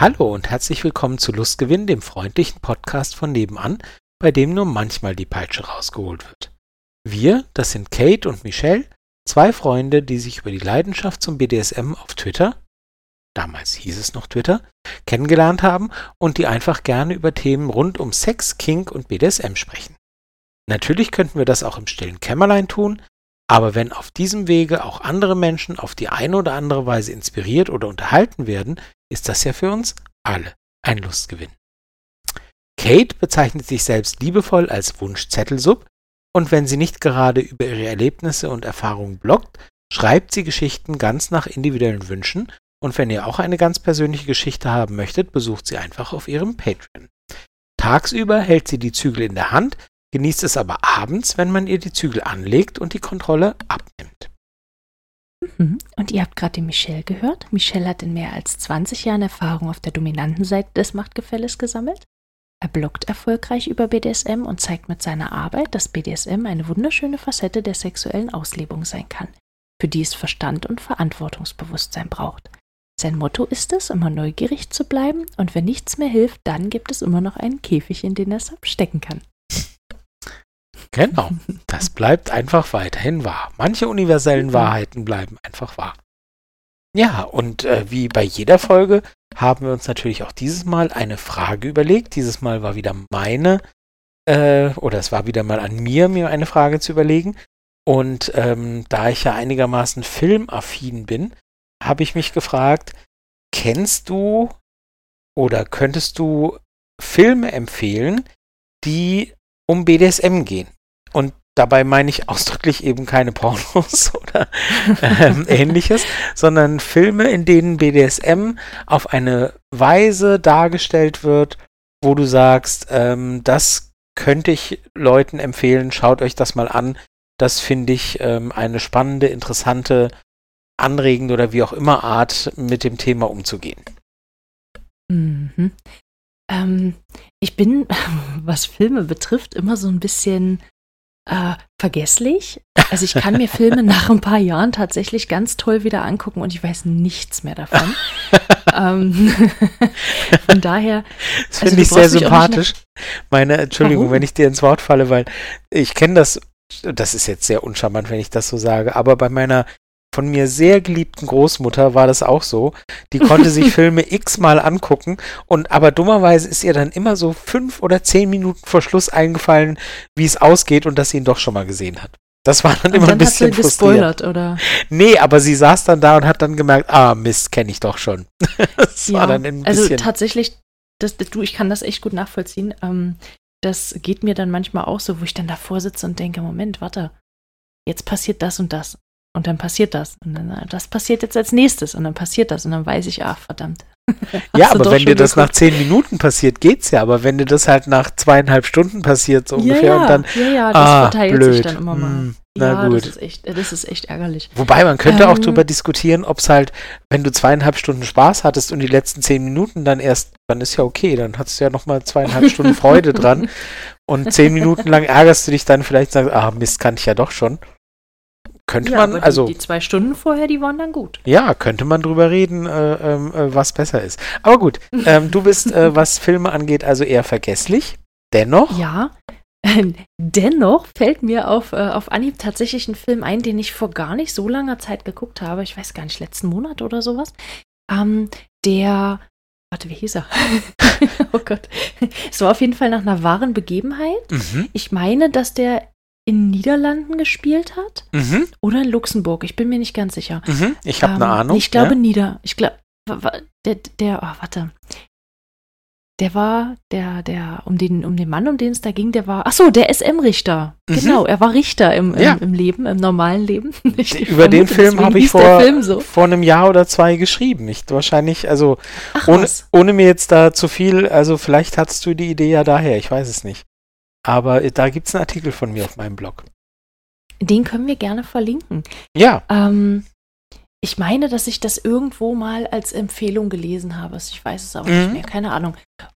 Hallo und herzlich willkommen zu Lustgewinn, dem freundlichen Podcast von nebenan, bei dem nur manchmal die Peitsche rausgeholt wird. Wir, das sind Kate und Michelle, zwei Freunde, die sich über die Leidenschaft zum BDSM auf Twitter, damals hieß es noch Twitter, kennengelernt haben und die einfach gerne über Themen rund um Sex, Kink und BDSM sprechen. Natürlich könnten wir das auch im stillen Kämmerlein tun, aber wenn auf diesem Wege auch andere Menschen auf die eine oder andere Weise inspiriert oder unterhalten werden, ist das ja für uns alle ein Lustgewinn. Kate bezeichnet sich selbst liebevoll als Wunschzettelsub und wenn sie nicht gerade über ihre Erlebnisse und Erfahrungen bloggt, schreibt sie Geschichten ganz nach individuellen Wünschen und wenn ihr auch eine ganz persönliche Geschichte haben möchtet, besucht sie einfach auf ihrem Patreon. Tagsüber hält sie die Zügel in der Hand, genießt es aber abends, wenn man ihr die Zügel anlegt und die Kontrolle abnimmt. Mhm. Und ihr habt gerade die Michelle gehört. Michelle hat in mehr als 20 Jahren Erfahrung auf der dominanten Seite des Machtgefälles gesammelt. Er bloggt erfolgreich über BDSM und zeigt mit seiner Arbeit, dass BDSM eine wunderschöne Facette der sexuellen Auslebung sein kann, für die es Verstand und Verantwortungsbewusstsein braucht. Sein Motto ist es, immer neugierig zu bleiben und wenn nichts mehr hilft, dann gibt es immer noch einen Käfig, in den er es abstecken kann. Genau, das bleibt einfach weiterhin wahr. Manche universellen Mhm. Wahrheiten bleiben einfach wahr. Ja, und äh, wie bei jeder Folge haben wir uns natürlich auch dieses Mal eine Frage überlegt. Dieses Mal war wieder meine, äh, oder es war wieder mal an mir, mir eine Frage zu überlegen. Und ähm, da ich ja einigermaßen filmaffin bin, habe ich mich gefragt, kennst du oder könntest du Filme empfehlen, die um BDSM gehen? Und dabei meine ich ausdrücklich eben keine Pornos oder ähm, ähnliches, sondern Filme, in denen BDSM auf eine Weise dargestellt wird, wo du sagst, ähm, das könnte ich Leuten empfehlen, schaut euch das mal an. Das finde ich ähm, eine spannende, interessante, anregende oder wie auch immer Art, mit dem Thema umzugehen. Mhm. Ähm, ich bin, was Filme betrifft, immer so ein bisschen äh, vergesslich. Also ich kann mir Filme nach ein paar Jahren tatsächlich ganz toll wieder angucken und ich weiß nichts mehr davon. ähm, von daher. Das Also finde ich sehr sympathisch. Meine, Entschuldigung, Warum? wenn ich dir ins Wort falle, weil ich kenne das, das ist jetzt sehr uncharmant, wenn ich das so sage, aber bei meiner von mir sehr geliebten Großmutter war das auch so. Die konnte sich Filme x-mal angucken und aber dummerweise ist ihr dann immer so fünf oder zehn Minuten vor Schluss eingefallen, wie es ausgeht und dass sie ihn doch schon mal gesehen hat. Das war dann Und immer dann ein hast du bisschen frustrierend. gespoilert, oder? Nee, aber sie saß dann da und hat dann gemerkt, ah, Mist, kenne ich doch schon. das war dann ein also bisschen. tatsächlich, das, das, du, ich kann das echt gut nachvollziehen. Ähm, das geht mir dann manchmal auch so, wo ich dann davor sitze und denke, Moment, warte, jetzt passiert das und das. Und dann passiert das. Und dann, das passiert jetzt als nächstes. Und dann passiert das. Und dann weiß ich, ach, verdammt. Ja, aber wenn dir das nach geguckt. zehn Minuten passiert, geht's ja. Aber wenn dir das halt nach zweieinhalb Stunden passiert, so ungefähr, ja, ja, und dann, ja, ja, das ah, verteilt blöd. sich dann immer mal. Hm, na ja, gut. das ist echt, das ist echt ärgerlich. Wobei man könnte auch Ähm. drüber diskutieren, ob es halt, wenn du zweieinhalb Stunden Spaß hattest und die letzten zehn Minuten dann erst, dann ist ja okay, dann hattest du ja nochmal zweieinhalb Stunden Freude dran. Und zehn Minuten lang ärgerst du dich dann vielleicht und sagst, ah, Mist, kann ich ja doch schon. Könnte Ja, man, die, also die zwei Stunden vorher, die waren dann gut. ja, könnte man drüber reden, äh, ähm, äh, was besser ist. Aber gut, ähm, du bist, äh, was Filme angeht, also eher vergesslich. Dennoch, Ja. Dennoch fällt mir auf, äh, auf Anhieb tatsächlich ein Film ein, den ich vor gar nicht so langer Zeit geguckt habe. Ich weiß gar nicht, letzten Monat oder sowas. Ähm, der, warte, wie hieß er? oh Gott. Es war auf jeden Fall nach einer wahren Begebenheit. mhm, Ich meine, dass der in Niederlanden gespielt hat mhm, oder in Luxemburg. Ich bin mir nicht ganz sicher. mhm, ich habe eine Ähm, Ahnung. Ich glaube ja? Nieder. Ich glaube, der, der, oh, warte. Der war, der, der, um den, um den Mann, um den es da ging, der war, ach so, der SM-Richter. Mhm. Genau, er war Richter im, im, Ja. im Leben, im normalen Leben. Ich Über den Film habe ich vor, Film so. vor einem Jahr oder zwei geschrieben. Ich wahrscheinlich, also Ach ohne, ohne mir jetzt da zu viel, also vielleicht hattest du die Idee ja daher, ich weiß es nicht. Aber äh, da gibt es einen Artikel von mir auf meinem Blog. Den können wir gerne verlinken. Ja, Ähm, ich meine, dass ich das irgendwo mal als Empfehlung gelesen habe. Ich weiß es aber Mhm. nicht mehr, keine Ahnung.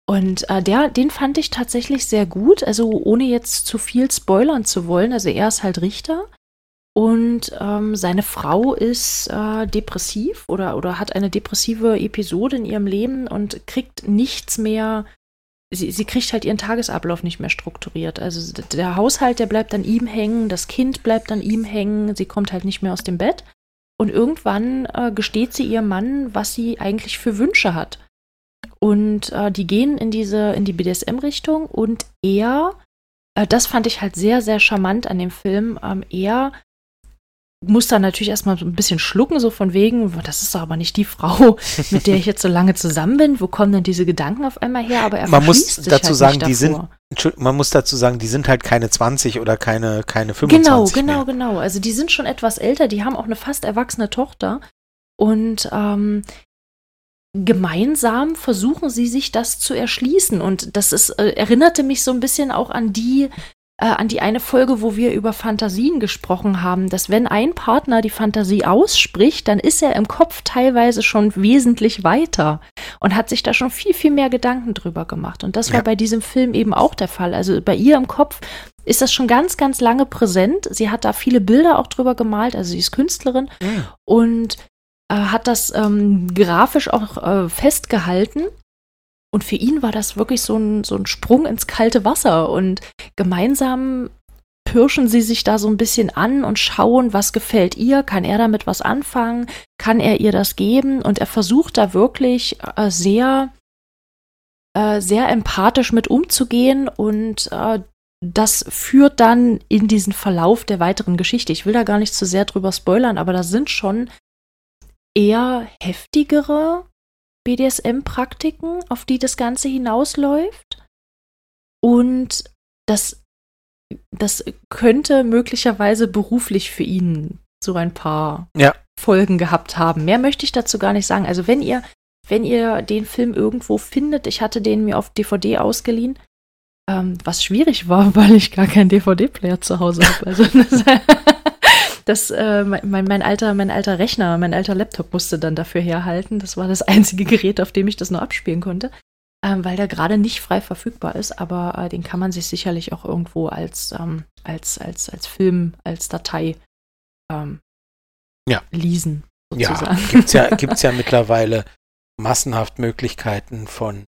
Und äh, der, den fand ich tatsächlich sehr gut. Also ohne jetzt zu viel spoilern zu wollen. Also er ist halt Richter Und ähm, seine Frau ist äh, depressiv oder, oder hat eine depressive Episode in ihrem Leben und kriegt nichts mehr. Sie, sie kriegt halt ihren Tagesablauf nicht mehr strukturiert. Also der Haushalt, der bleibt an ihm hängen, das Kind bleibt an ihm hängen, sie kommt halt nicht mehr aus dem Bett. Und irgendwann äh, gesteht sie ihrem Mann, was sie eigentlich für Wünsche hat. Und äh, die gehen in diese, in die BDSM-Richtung und er, äh, das fand ich halt sehr, sehr charmant an dem Film, ähm, er muss dann natürlich erstmal so ein bisschen schlucken, so von wegen, das ist doch aber nicht die Frau, mit der ich jetzt so lange zusammen bin. Wo kommen denn diese Gedanken auf einmal her? Aber er man muss dazu halt sagen, die sind, man muss dazu sagen, die sind halt keine 20 oder keine, keine 25. Genau, genau, mehr. genau. Also die sind schon etwas älter, die haben auch eine fast erwachsene Tochter. Und ähm, gemeinsam versuchen sie sich das zu erschließen. Und das ist, äh, erinnerte mich so ein bisschen auch an die, äh, an die eine Folge, wo wir über Fantasien gesprochen haben, dass wenn ein Partner die Fantasie ausspricht, dann ist er im Kopf teilweise schon wesentlich weiter und hat sich da schon viel, viel mehr Gedanken drüber gemacht. Und das ja. war bei diesem Film eben auch der Fall. Also bei ihr im Kopf ist das schon ganz, ganz lange präsent. Sie hat da viele Bilder auch drüber gemalt, also sie ist Künstlerin. Mhm. Und äh, hat das ähm, grafisch auch äh, festgehalten. Und für ihn war das wirklich so ein, so ein Sprung ins kalte Wasser. Und gemeinsam pirschen sie sich da so ein bisschen an und schauen, was gefällt ihr, kann er damit was anfangen, kann er ihr das geben und er versucht da wirklich äh, sehr, äh, sehr empathisch mit umzugehen und äh, das führt dann in diesen Verlauf der weiteren Geschichte. Ich will da gar nicht zu sehr drüber spoilern, aber da sind schon eher heftigere BDSM-Praktiken, auf die das Ganze hinausläuft. Und das, das könnte möglicherweise beruflich für ihn so ein paar ja. Folgen gehabt haben. Mehr möchte ich dazu gar nicht sagen. Also wenn ihr, wenn ihr den Film irgendwo findet, ich hatte den mir auf DVD ausgeliehen, ähm, was schwierig war, weil ich gar keinen DVD-Player zu Hause habe. Also das, äh, mein, mein, alter, mein alter Rechner, mein alter Laptop musste dann dafür herhalten. Das war das einzige Gerät, auf dem ich das nur abspielen konnte, ähm, weil der gerade nicht frei verfügbar ist. Aber äh, den kann man sich sicherlich auch irgendwo als, ähm, als, als, als Film, als Datei ähm, ja. leasen. Sozusagen. Ja, gibt's ja, gibt's ja mittlerweile massenhaft Möglichkeiten von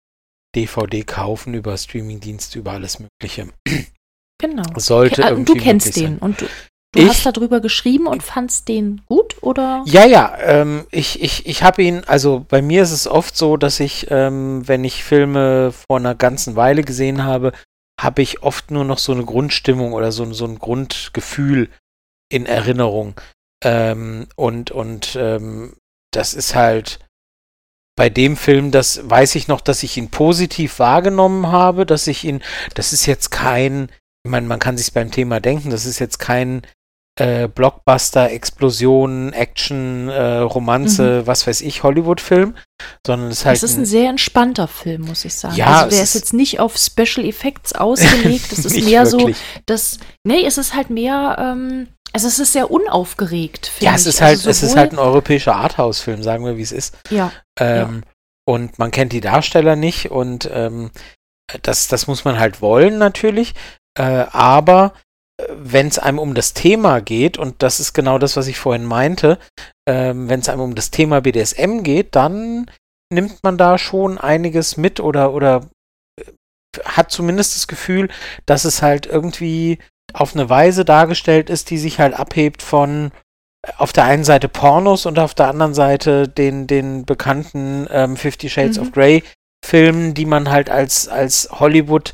DVD kaufen über Streamingdienste, über alles Mögliche. Genau. Sollte okay, irgendwie du kennst den und du, Du ich, hast darüber geschrieben und fandst den gut, oder? Ja, ja. Ähm, ich ich, ich habe ihn, also bei mir ist es oft so, dass ich, ähm, wenn ich Filme vor einer ganzen Weile gesehen habe, habe ich oft nur noch so eine Grundstimmung oder so, so ein Grundgefühl in Erinnerung. Ähm, und und ähm, das ist halt bei dem Film, das weiß ich noch, dass ich ihn positiv wahrgenommen habe, dass ich ihn, das ist jetzt kein, ich meine, man kann sich beim Thema denken, das ist jetzt kein äh, Blockbuster, Explosion, Action, äh, Romanze, mhm. was weiß ich, Hollywood-Film, sondern es ist halt. Es ist ein, ein, sehr entspannter Film, muss ich sagen. Ja, also der ist, ist jetzt nicht auf Special Effects ausgelegt. Es ist mehr wirklich. so, dass. Nee, es ist halt mehr. Ähm, also es ist sehr unaufgeregt. Ja, es ist ich. halt, also es ist halt ein europäischer Arthouse-Film, sagen wir, wie es ist. Ja, ähm, ja. Und man kennt die Darsteller nicht und ähm, das, das muss man halt wollen natürlich. Äh, aber wenn es einem um das Thema geht, und das ist genau das, was ich vorhin meinte, ähm, wenn es einem um das Thema BDSM geht, dann nimmt man da schon einiges mit oder, oder äh, hat zumindest das Gefühl, dass es halt irgendwie auf eine Weise dargestellt ist, die sich halt abhebt von äh, auf der einen Seite Pornos und auf der anderen Seite den, den bekannten ähm, Fifty Shades mhm. of Grey Filmen, die man halt als, als Hollywood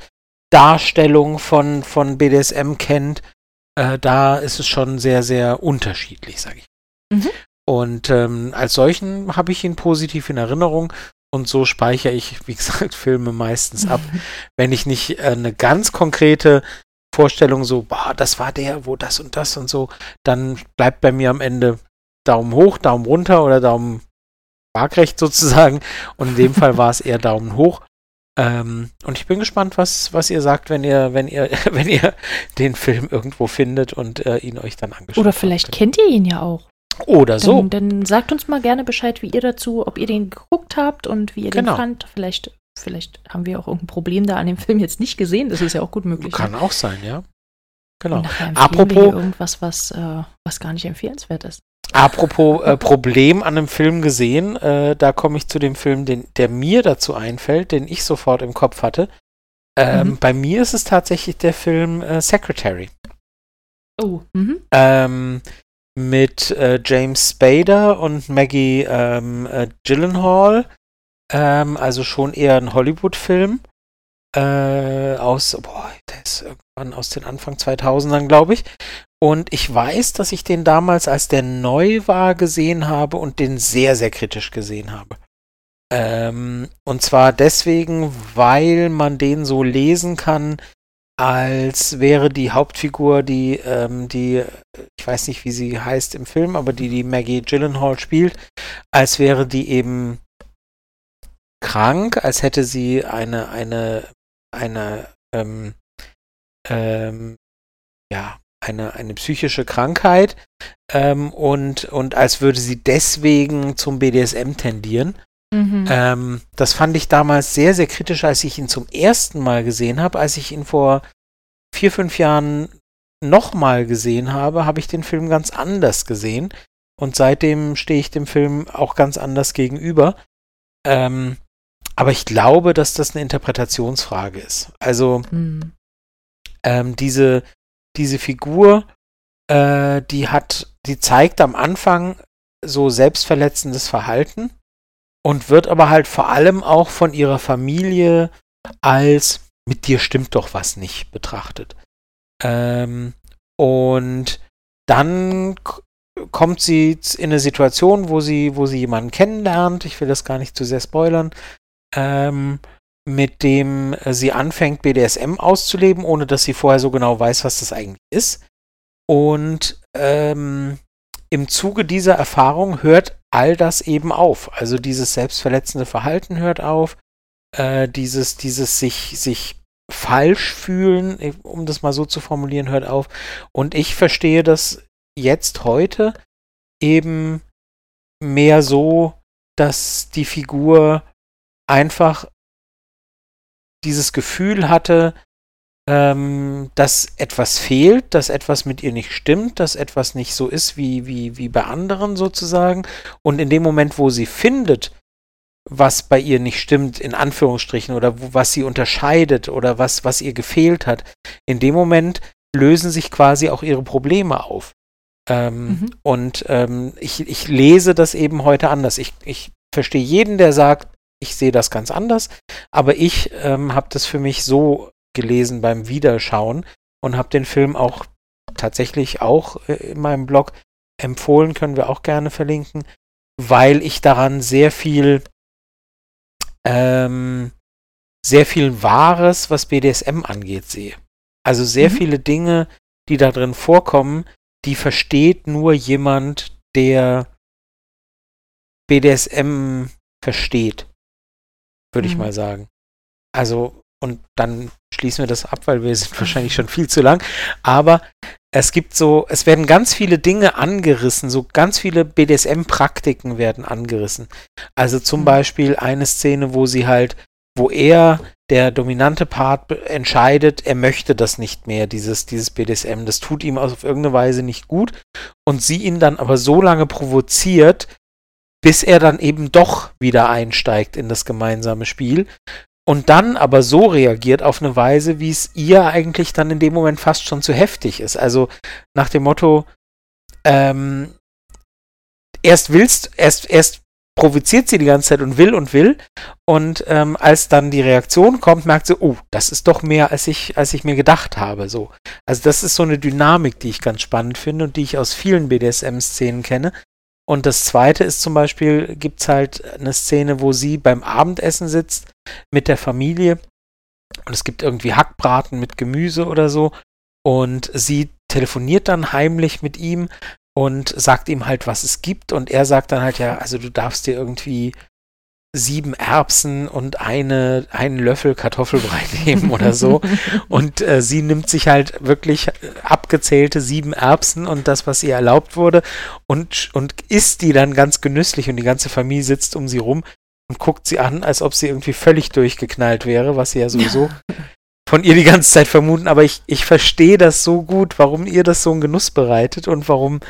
Darstellung von, von BDSM kennt, äh, da ist es schon sehr, sehr unterschiedlich, sage ich. Mhm. Und ähm, als solchen habe ich ihn positiv in Erinnerung und so speichere ich, wie gesagt, Filme meistens ab. Wenn ich nicht äh, eine ganz konkrete Vorstellung so, boah, das war der, wo das und das und so, dann bleibt bei mir am Ende Daumen hoch, Daumen runter oder Daumen waagrecht sozusagen. Und in dem Fall war es eher Daumen hoch. Ähm, und ich bin gespannt, was, was ihr sagt, wenn ihr, wenn ihr, wenn ihr den Film irgendwo findet und äh, ihn euch dann angeschaut Oder vielleicht habt. kennt ihr ihn ja auch. Oder so. Dann, dann, sagt uns mal gerne Bescheid, wie ihr dazu, ob ihr den geguckt habt und wie ihr genau. den fand. Vielleicht, vielleicht haben wir auch irgendein Problem da an dem Film jetzt nicht gesehen. Das ist ja auch gut möglich. Kann auch sein, ja. genau. Apropos irgendwas, was, äh, was gar nicht empfehlenswert ist. Apropos äh, Problem an einem Film gesehen, äh, da komme ich zu dem Film, den, der mir dazu einfällt, den ich sofort im Kopf hatte. Ähm, mhm. Bei mir ist es tatsächlich der Film äh, Secretary. Oh. Mhm. Ähm, mit äh, James Spader und Maggie ähm, äh, Gyllenhaal. Ähm, also schon eher ein Hollywood-Film. Äh, aus, boah, der ist irgendwann aus den Anfang 2000ern, glaube ich. Und ich weiß, dass ich den damals, als der neu war, gesehen habe und den sehr, sehr kritisch gesehen habe. Ähm, und zwar deswegen, weil man den so lesen kann, als wäre die Hauptfigur, die, ähm, die, ich weiß nicht, wie sie heißt im Film, aber die, die Maggie Gyllenhaal spielt, als wäre die eben krank, als hätte sie eine, eine, eine, ähm, ähm, ja, eine, eine psychische Krankheit ähm, und, und als würde sie deswegen zum BDSM tendieren. Mhm. Ähm, das fand ich damals sehr, sehr kritisch, als ich ihn zum ersten Mal gesehen habe. Als ich ihn vor vier, fünf Jahren nochmal gesehen habe, habe ich den Film ganz anders gesehen. Und seitdem stehe ich dem Film auch ganz anders gegenüber. Ähm, aber ich glaube, dass das eine Interpretationsfrage ist. Also mhm. ähm, diese, diese Figur, äh, die hat, die zeigt am Anfang so selbstverletzendes Verhalten und wird aber halt vor allem auch von ihrer Familie als mit dir stimmt doch was nicht betrachtet. Ähm, und dann kommt sie in eine Situation, wo sie, wo sie jemanden kennenlernt, ich will das gar nicht zu sehr spoilern, ähm, mit dem sie anfängt, BDSM auszuleben, ohne dass sie vorher so genau weiß, was das eigentlich ist. Und ähm, im Zuge dieser Erfahrung hört all das eben auf. Also dieses selbstverletzende Verhalten hört auf, äh, dieses, dieses sich, sich falsch fühlen, um das mal so zu formulieren, hört auf. Und ich verstehe das jetzt heute eben mehr so, dass die Figur einfach dieses Gefühl hatte, ähm, dass etwas fehlt, dass etwas mit ihr nicht stimmt, dass etwas nicht so ist wie, wie, wie bei anderen sozusagen. Und in dem Moment, wo sie findet, was bei ihr nicht stimmt, in Anführungsstrichen, oder wo, was sie unterscheidet oder was, was ihr gefehlt hat, in dem Moment lösen sich quasi auch ihre Probleme auf. Ähm, mhm. Und ähm, ich, ich lese das eben heute anders. Ich, ich verstehe jeden, der sagt, ich sehe das ganz anders, aber ich ähm, habe das für mich so gelesen beim Wiederschauen und habe den Film auch tatsächlich auch äh, in meinem Blog empfohlen, können wir auch gerne verlinken, weil ich daran sehr viel ähm, sehr viel Wahres, was BDSM angeht, sehe. Also sehr mhm. viele Dinge, die da drin vorkommen, die versteht nur jemand, der BDSM versteht, würde mhm. ich mal sagen. Also, und dann schließen wir das ab, weil wir sind wahrscheinlich schon viel zu lang. Aber es gibt so, es werden ganz viele Dinge angerissen, so ganz viele BDSM-Praktiken werden angerissen. Also zum mhm. Beispiel eine Szene, wo sie halt, wo er, der dominante Part, entscheidet, er möchte das nicht mehr, dieses, dieses BDSM. Das tut ihm auf irgendeine Weise nicht gut. Und sie ihn dann aber so lange provoziert, bis er dann eben doch wieder einsteigt in das gemeinsame Spiel und dann aber so reagiert auf eine Weise, wie es ihr eigentlich dann in dem Moment fast schon zu heftig ist. Also nach dem Motto, ähm, erst willst, erst, erst provoziert sie die ganze Zeit und will und will. Und ähm, als dann die Reaktion kommt, merkt sie, oh, das ist doch mehr, als ich, als ich mir gedacht habe. So. Also das ist so eine Dynamik, die ich ganz spannend finde und die ich aus vielen BDSM-Szenen kenne. Und das zweite ist zum Beispiel, gibt es halt eine Szene, wo sie beim Abendessen sitzt mit der Familie. Und es gibt irgendwie Hackbraten mit Gemüse oder so. Und sie telefoniert dann heimlich mit ihm und sagt ihm halt, was es gibt. Und er sagt dann halt, ja, also du darfst dir irgendwie sieben Erbsen und eine, einen Löffel Kartoffelbrei nehmen oder so. Und äh, sie nimmt sich halt wirklich abgezählte sieben Erbsen und das, was ihr erlaubt wurde, und, und isst die dann ganz genüsslich und die ganze Familie sitzt um sie rum und guckt sie an, als ob sie irgendwie völlig durchgeknallt wäre, was sie ja sowieso von ihr die ganze Zeit vermuten, aber ich, ich verstehe das so gut, warum ihr das so einen Genuss bereitet und warum,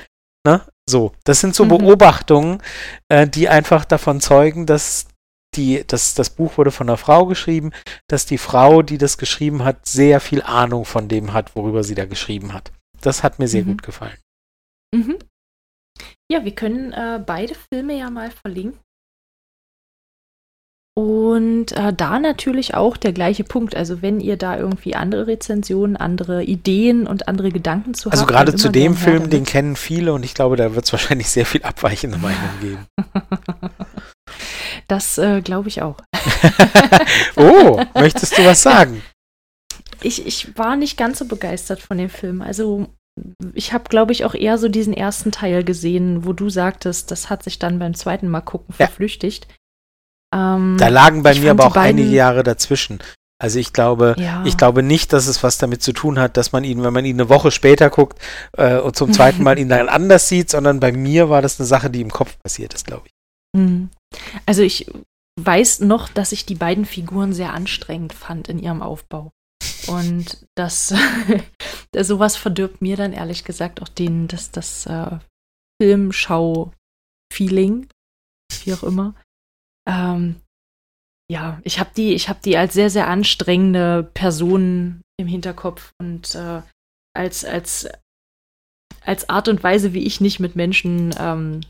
ne, so. Das sind so mhm. Beobachtungen, äh, die einfach davon zeugen, dass die, dass das Buch wurde von einer Frau geschrieben, dass die Frau, die das geschrieben hat, sehr viel Ahnung von dem hat, worüber sie da geschrieben hat. Das hat mir sehr mhm. gut gefallen. Mhm. Ja, wir können äh, beide Filme ja mal verlinken. Und äh, da natürlich auch der gleiche Punkt. Also wenn ihr da irgendwie andere Rezensionen, andere Ideen und andere Gedanken zu also habt. Also gerade zu dem Film, den kennen viele und ich glaube, da wird es wahrscheinlich sehr viel abweichende Meinungen geben. das äh, glaube ich auch. oh, möchtest du was sagen? Ich, ich war nicht ganz so begeistert von dem Film. Also ich habe, glaube ich, auch eher so diesen ersten Teil gesehen, wo du sagtest, das hat sich dann beim zweiten Mal gucken verflüchtigt. Ähm, da lagen bei mir aber auch einige Jahre dazwischen. Also ich glaube, ja. ich glaube nicht, dass es was damit zu tun hat, dass man ihn, wenn man ihn eine Woche später guckt äh, und zum zweiten Mal ihn dann anders sieht, sondern bei mir war das eine Sache, die im Kopf passiert ist, glaube ich. Mhm. Also ich weiß noch, dass ich die beiden Figuren sehr anstrengend fand in ihrem Aufbau. Und das, sowas verdirbt mir dann ehrlich gesagt auch den, das, das äh, Filmschau-Feeling, wie auch immer. Ähm, ja, ich habe die, ich habe die als sehr, sehr anstrengende Person im Hinterkopf und äh, als, als, als Art und Weise, wie ich nicht mit Menschen ähm,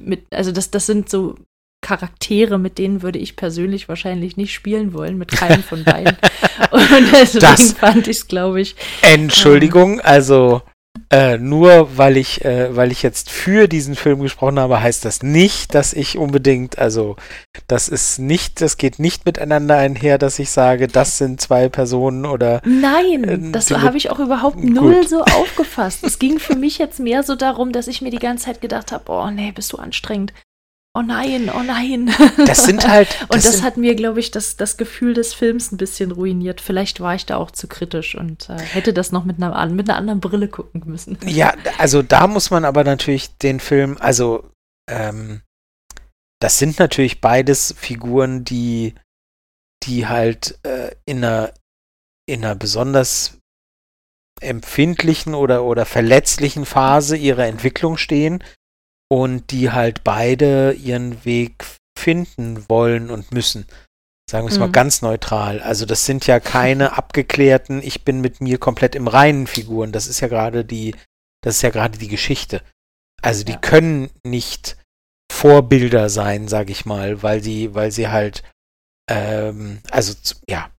mit, also das, das sind so Charaktere, mit denen würde ich persönlich wahrscheinlich nicht spielen wollen, mit keinem von beiden. und deswegen das, fand ich es, glaube ich. Entschuldigung, ähm, also äh, nur weil ich, äh, weil ich jetzt für diesen Film gesprochen habe, heißt das nicht, dass ich unbedingt, also das ist nicht, das geht nicht miteinander einher, dass ich sage, das sind zwei Personen oder. Nein, äh, das habe ich auch überhaupt gut. null so aufgefasst. es ging für mich jetzt mehr so darum, dass ich mir die ganze Zeit gedacht habe, oh nee, bist du anstrengend oh nein, oh nein. Das sind halt. Das und das hat mir, glaube ich, das, das Gefühl des Films ein bisschen ruiniert. Vielleicht war ich da auch zu kritisch und äh, hätte das noch mit einer, mit einer anderen Brille gucken müssen. Ja, also da muss man aber natürlich den Film, also ähm, das sind natürlich beides Figuren, die, die halt äh, in einer, in einer besonders empfindlichen oder, oder verletzlichen Phase ihrer Entwicklung stehen und die halt beide ihren Weg finden wollen und müssen. Sagen wir es mhm. mal ganz neutral. Also das sind ja keine abgeklärten, ich bin mit mir komplett im reinen Figuren. Das ist ja gerade die, das ist ja gerade die Geschichte. Also die ja. können nicht Vorbilder sein, sag ich mal, weil sie, weil sie halt, ähm, also ja,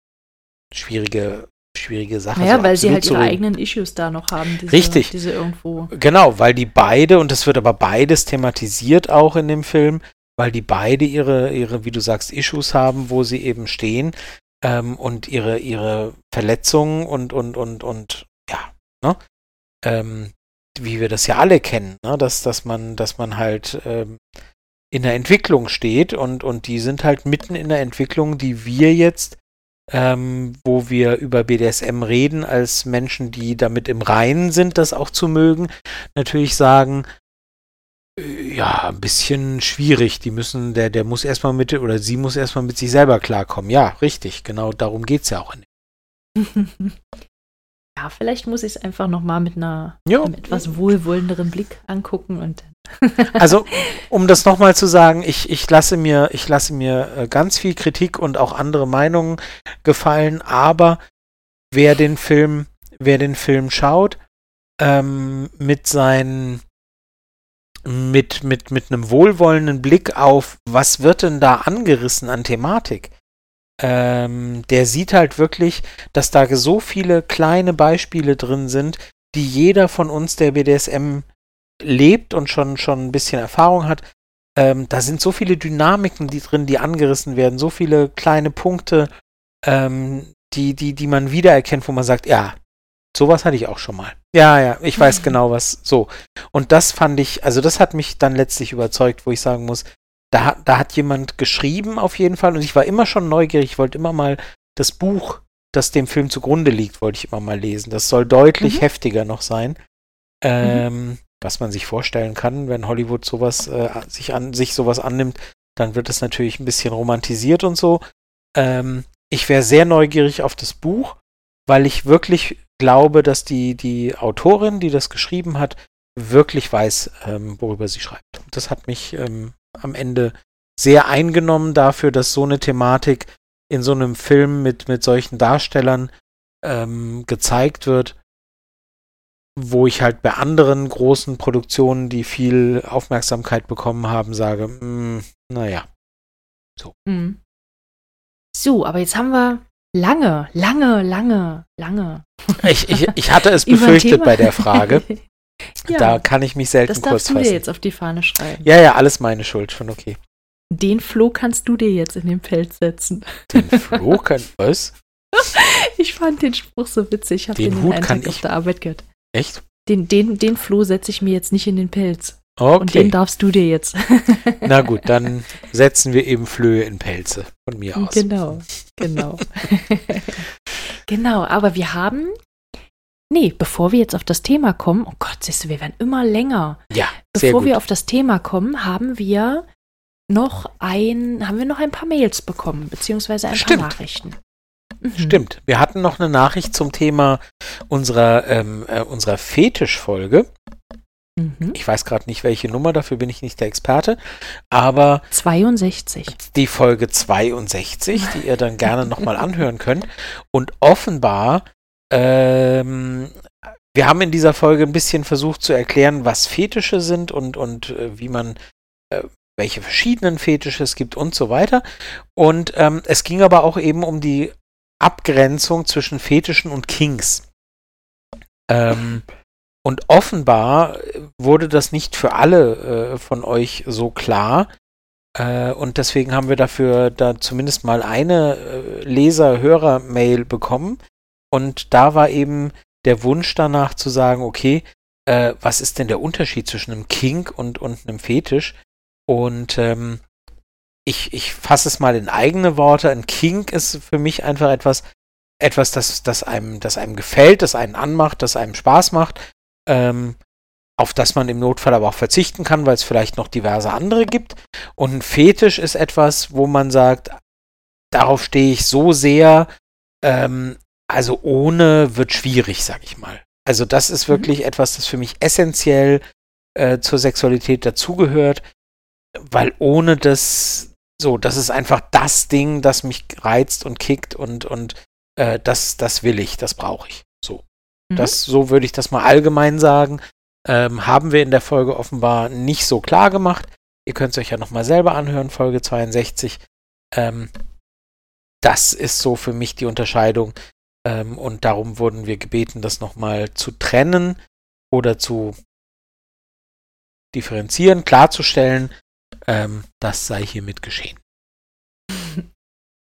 schwierige schwierige Sache. Ja, so weil sie halt ihre eigenen Issues da noch haben. Diese, Richtig. Diese irgendwo. Genau, weil die beide, und das wird aber beides thematisiert auch in dem Film, weil die beide ihre, ihre, wie du sagst, Issues haben, wo sie eben stehen ähm, und ihre, ihre Verletzungen und, und, und, und, ja, ne? Ähm, wie wir das ja alle kennen, ne? dass, dass man, dass man halt ähm, in der Entwicklung steht und, und die sind halt mitten in der Entwicklung, die wir jetzt ähm, wo wir über BDSM reden, als Menschen, die damit im Reinen sind, das auch zu mögen, natürlich sagen, äh, ja, ein bisschen schwierig. Die müssen, der, der muss erstmal mit, oder sie muss erstmal mit sich selber klarkommen. Ja, richtig, genau darum geht es ja auch. ja, vielleicht muss ich es einfach nochmal mit einer jo. einem etwas wohlwollenderen Blick angucken und also, um das nochmal zu sagen, ich, ich lasse mir, ich lasse mir äh, ganz viel Kritik und auch andere Meinungen gefallen, aber wer den Film, wer den Film schaut, ähm, mit seinen mit, mit, mit einem wohlwollenden Blick auf, was wird denn da angerissen an Thematik, ähm, der sieht halt wirklich, dass da so viele kleine Beispiele drin sind, die jeder von uns, der BDSM lebt und schon, schon ein bisschen Erfahrung hat, ähm, da sind so viele Dynamiken die drin, die angerissen werden, so viele kleine Punkte, ähm, die, die, die man wiedererkennt, wo man sagt, ja, sowas hatte ich auch schon mal. Ja, ja, ich weiß genau, was so. Und das fand ich, also das hat mich dann letztlich überzeugt, wo ich sagen muss, da, da hat jemand geschrieben auf jeden Fall und ich war immer schon neugierig, ich wollte immer mal das Buch, das dem Film zugrunde liegt, wollte ich immer mal lesen. Das soll deutlich mhm. heftiger noch sein. Mhm. Ähm, mhm was man sich vorstellen kann, wenn Hollywood sowas äh, sich an sich sowas annimmt, dann wird es natürlich ein bisschen romantisiert und so. Ähm, ich wäre sehr neugierig auf das Buch weil ich wirklich glaube, dass die, die Autorin, die das geschrieben hat, wirklich weiß, ähm, worüber sie schreibt. Das hat mich ähm, am Ende sehr eingenommen dafür, dass so eine Thematik in so einem Film mit, mit solchen Darstellern ähm, gezeigt wird, wo ich halt bei anderen großen Produktionen, die viel Aufmerksamkeit bekommen haben, sage, mh, hm, naja. So. Mhm. So, aber jetzt haben wir lange, lange, lange, lange. Ich, ich, ich hatte es befürchtet bei der Frage. ja, da kann ich mich selten kurz fassen. Das darfst du dir jetzt auf die Fahne schreiben. Ja, ja, alles meine Schuld, schon okay. Den Floh kannst du dir jetzt in den Pelz setzen. Den Floh kann, was? ich fand den Spruch so witzig. Ich habe den, den Hut kann ich auf der Arbeit gehört. Echt? Den, den, den Floh setze ich mir jetzt nicht in den Pelz. Okay. Und den darfst du dir jetzt. Na gut, dann setzen wir eben Flöhe in Pelze von mir aus. Genau, genau. genau, aber wir haben. Nee, bevor wir jetzt auf das Thema kommen, oh Gott, siehst du, wir werden immer länger. Ja. Bevor wir auf das Thema kommen, haben wir noch ein, haben wir noch ein paar Mails bekommen, beziehungsweise ein Stimmt. paar Nachrichten. Mhm. Stimmt. Wir hatten noch eine Nachricht zum Thema unserer, ähm, äh, unserer Fetischfolge. Mhm. Ich weiß gerade nicht, welche Nummer, dafür bin ich nicht der Experte. Aber 62. Die Folge 62, die ihr dann gerne nochmal anhören könnt. Und offenbar, ähm, wir haben in dieser Folge ein bisschen versucht zu erklären, was Fetische sind und, und äh, wie man, äh, welche verschiedenen Fetische es gibt und so weiter. Und ähm, es ging aber auch eben um die Abgrenzung zwischen Fetischen und Kings. Ähm, und offenbar wurde das nicht für alle äh, von euch so klar. Äh, und deswegen haben wir dafür da zumindest mal eine äh, Leser-Hörer-Mail bekommen. Und da war eben der Wunsch danach zu sagen, okay, äh, was ist denn der Unterschied zwischen einem Kink und, und einem Fetisch? Und ähm, ich, ich fasse es mal in eigene Worte. Ein Kink ist für mich einfach etwas, etwas, das, das, einem, das einem gefällt, das einen anmacht, das einem Spaß macht, ähm, auf das man im Notfall aber auch verzichten kann, weil es vielleicht noch diverse andere gibt. Und ein Fetisch ist etwas, wo man sagt, darauf stehe ich so sehr, ähm, also ohne wird schwierig, sag ich mal. Also das ist mhm. wirklich mhm. etwas, das für mich essentiell äh, zur Sexualität dazugehört, weil ohne das so, das ist einfach das Ding, das mich reizt und kickt und, und äh, das, das will ich, das brauche ich. So. Mhm. Das, so würde ich das mal allgemein sagen. Ähm, haben wir in der Folge offenbar nicht so klar gemacht. Ihr könnt es euch ja nochmal selber anhören, Folge 62. Ähm, das ist so für mich die Unterscheidung. Ähm, und darum wurden wir gebeten, das nochmal zu trennen oder zu differenzieren, klarzustellen, ähm, das sei hiermit geschehen.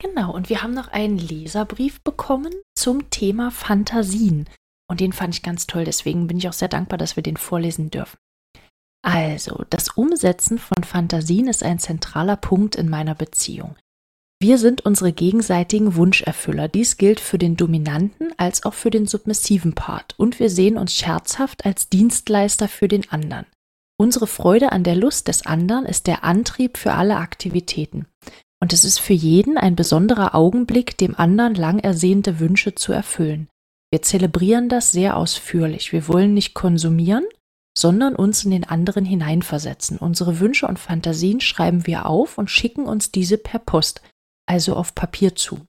Genau, und wir haben noch einen Leserbrief bekommen zum Thema Fantasien. Und den fand ich ganz toll, deswegen bin ich auch sehr dankbar, dass wir den vorlesen dürfen. Also, das Umsetzen von Fantasien ist ein zentraler Punkt in meiner Beziehung. Wir sind unsere gegenseitigen Wunscherfüller. Dies gilt für den dominanten als auch für den submissiven Part. Und wir sehen uns scherzhaft als Dienstleister für den anderen. Unsere Freude an der Lust des anderen ist der Antrieb für alle Aktivitäten. Und es ist für jeden ein besonderer Augenblick, dem anderen lang ersehnte Wünsche zu erfüllen. Wir zelebrieren das sehr ausführlich. Wir wollen nicht konsumieren, sondern uns in den anderen hineinversetzen. Unsere Wünsche und Fantasien schreiben wir auf und schicken uns diese per Post, also auf Papier zu.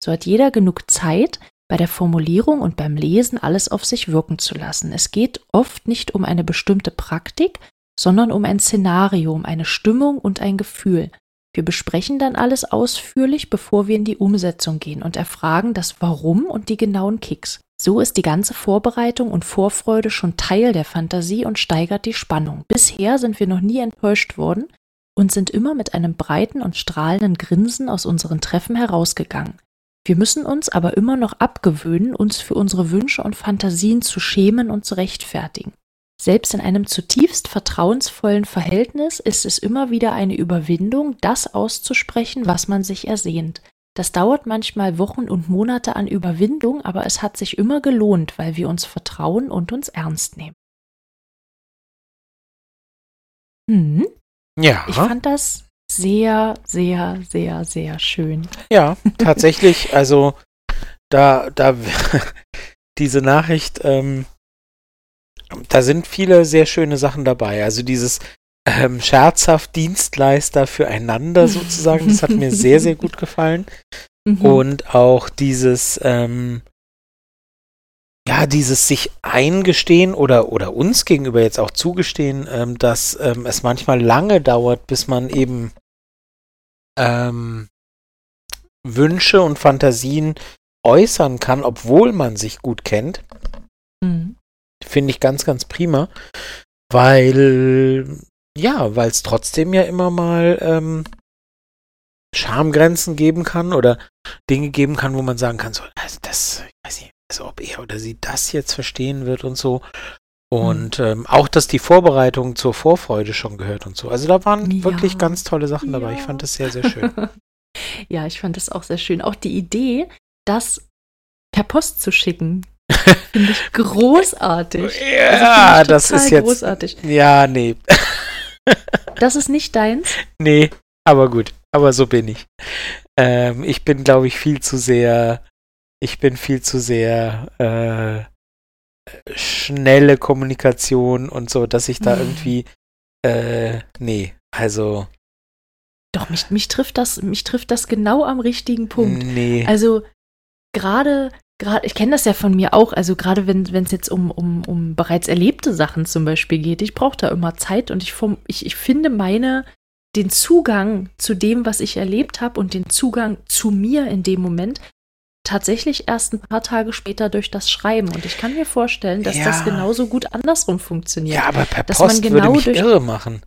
So hat jeder genug Zeit, bei der Formulierung und beim Lesen alles auf sich wirken zu lassen. Es geht oft nicht um eine bestimmte Praktik, sondern um ein Szenario, um eine Stimmung und ein Gefühl. Wir besprechen dann alles ausführlich, bevor wir in die Umsetzung gehen und erfragen das Warum und die genauen Kicks. So ist die ganze Vorbereitung und Vorfreude schon Teil der Fantasie und steigert die Spannung. Bisher sind wir noch nie enttäuscht worden und sind immer mit einem breiten und strahlenden Grinsen aus unseren Treffen herausgegangen. Wir müssen uns aber immer noch abgewöhnen, uns für unsere Wünsche und Fantasien zu schämen und zu rechtfertigen. Selbst in einem zutiefst vertrauensvollen Verhältnis ist es immer wieder eine Überwindung, das auszusprechen, was man sich ersehnt. Das dauert manchmal Wochen und Monate an Überwindung, aber es hat sich immer gelohnt, weil wir uns vertrauen und uns ernst nehmen. Hm. Ja. Ich fand das sehr, sehr, sehr, sehr schön. Ja, tatsächlich. Also da, da, diese Nachricht, ähm, da sind viele sehr schöne Sachen dabei. Also dieses ähm, scherzhaft Dienstleister füreinander sozusagen, das hat mir sehr, sehr gut gefallen. Mhm. Und auch dieses, ähm, ja, dieses sich eingestehen oder, oder uns gegenüber jetzt auch zugestehen, ähm, dass ähm, es manchmal lange dauert, bis man eben ähm, Wünsche und Fantasien äußern kann, obwohl man sich gut kennt. Mhm. Finde ich ganz, ganz prima, weil, ja, weil es trotzdem ja immer mal ähm, Schamgrenzen geben kann oder Dinge geben kann, wo man sagen kann, so, also das, ich weiß nicht, also ob er oder sie das jetzt verstehen wird und so. Und mhm. ähm, auch, dass die Vorbereitung zur Vorfreude schon gehört und so. Also da waren ja. wirklich ganz tolle Sachen dabei. Ja. Ich fand das sehr, sehr schön. ja, ich fand das auch sehr schön. Auch die Idee, das per Post zu schicken, finde ich großartig. ja, also das ist jetzt großartig. Ja, nee. das ist nicht deins? Nee, aber gut. Aber so bin ich. Ähm, ich bin, glaube ich, viel zu sehr ich bin viel zu sehr äh, schnelle Kommunikation und so, dass ich da hm. irgendwie äh, nee, also doch mich, mich trifft das mich trifft das genau am richtigen Punkt. Nee. Also gerade gerade ich kenne das ja von mir auch, also gerade wenn es jetzt um, um, um bereits erlebte Sachen zum Beispiel geht, ich brauche da immer Zeit und ich, ich, ich finde meine den Zugang zu dem, was ich erlebt habe und den Zugang zu mir in dem Moment tatsächlich erst ein paar Tage später durch das Schreiben. Und ich kann mir vorstellen, dass ja. das genauso gut andersrum funktioniert. Ja, aber per dass Post man genau würde mich durch irre machen.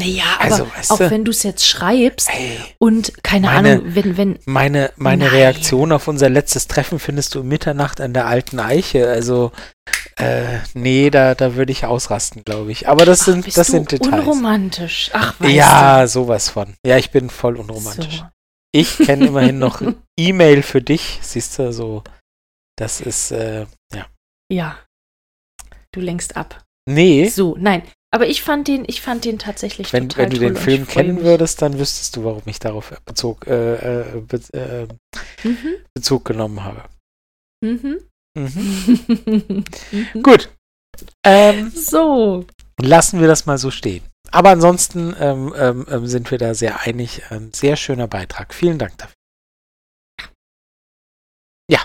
Naja, aber also, weißt auch wenn du es jetzt schreibst ey, und keine meine, Ahnung, wenn, wenn. Meine, meine Reaktion auf unser letztes Treffen findest du um Mitternacht an der alten Eiche. Also, äh, nee, da, da würde ich ausrasten, glaube ich. Aber das Ach, sind, das sind Details. Unromantisch. Ach, weißt Ja, du. sowas von. Ja, ich bin voll unromantisch. So. Ich kenne immerhin noch E-Mail für dich, siehst du, so. Das ist, äh, ja. Ja. Du lenkst ab. Nee. So, nein. Aber ich fand den, ich fand den tatsächlich wenn, total Wenn du den Film kennen würdest, dann wüsstest du, warum ich darauf Bezug, äh, äh, be, äh, mhm. Bezug genommen habe. Mhm. Mhm. mhm. Gut. Ähm, so. Lassen wir das mal so stehen. Aber ansonsten ähm, ähm, ähm, sind wir da sehr einig. Ein sehr schöner Beitrag. Vielen Dank dafür. Ja.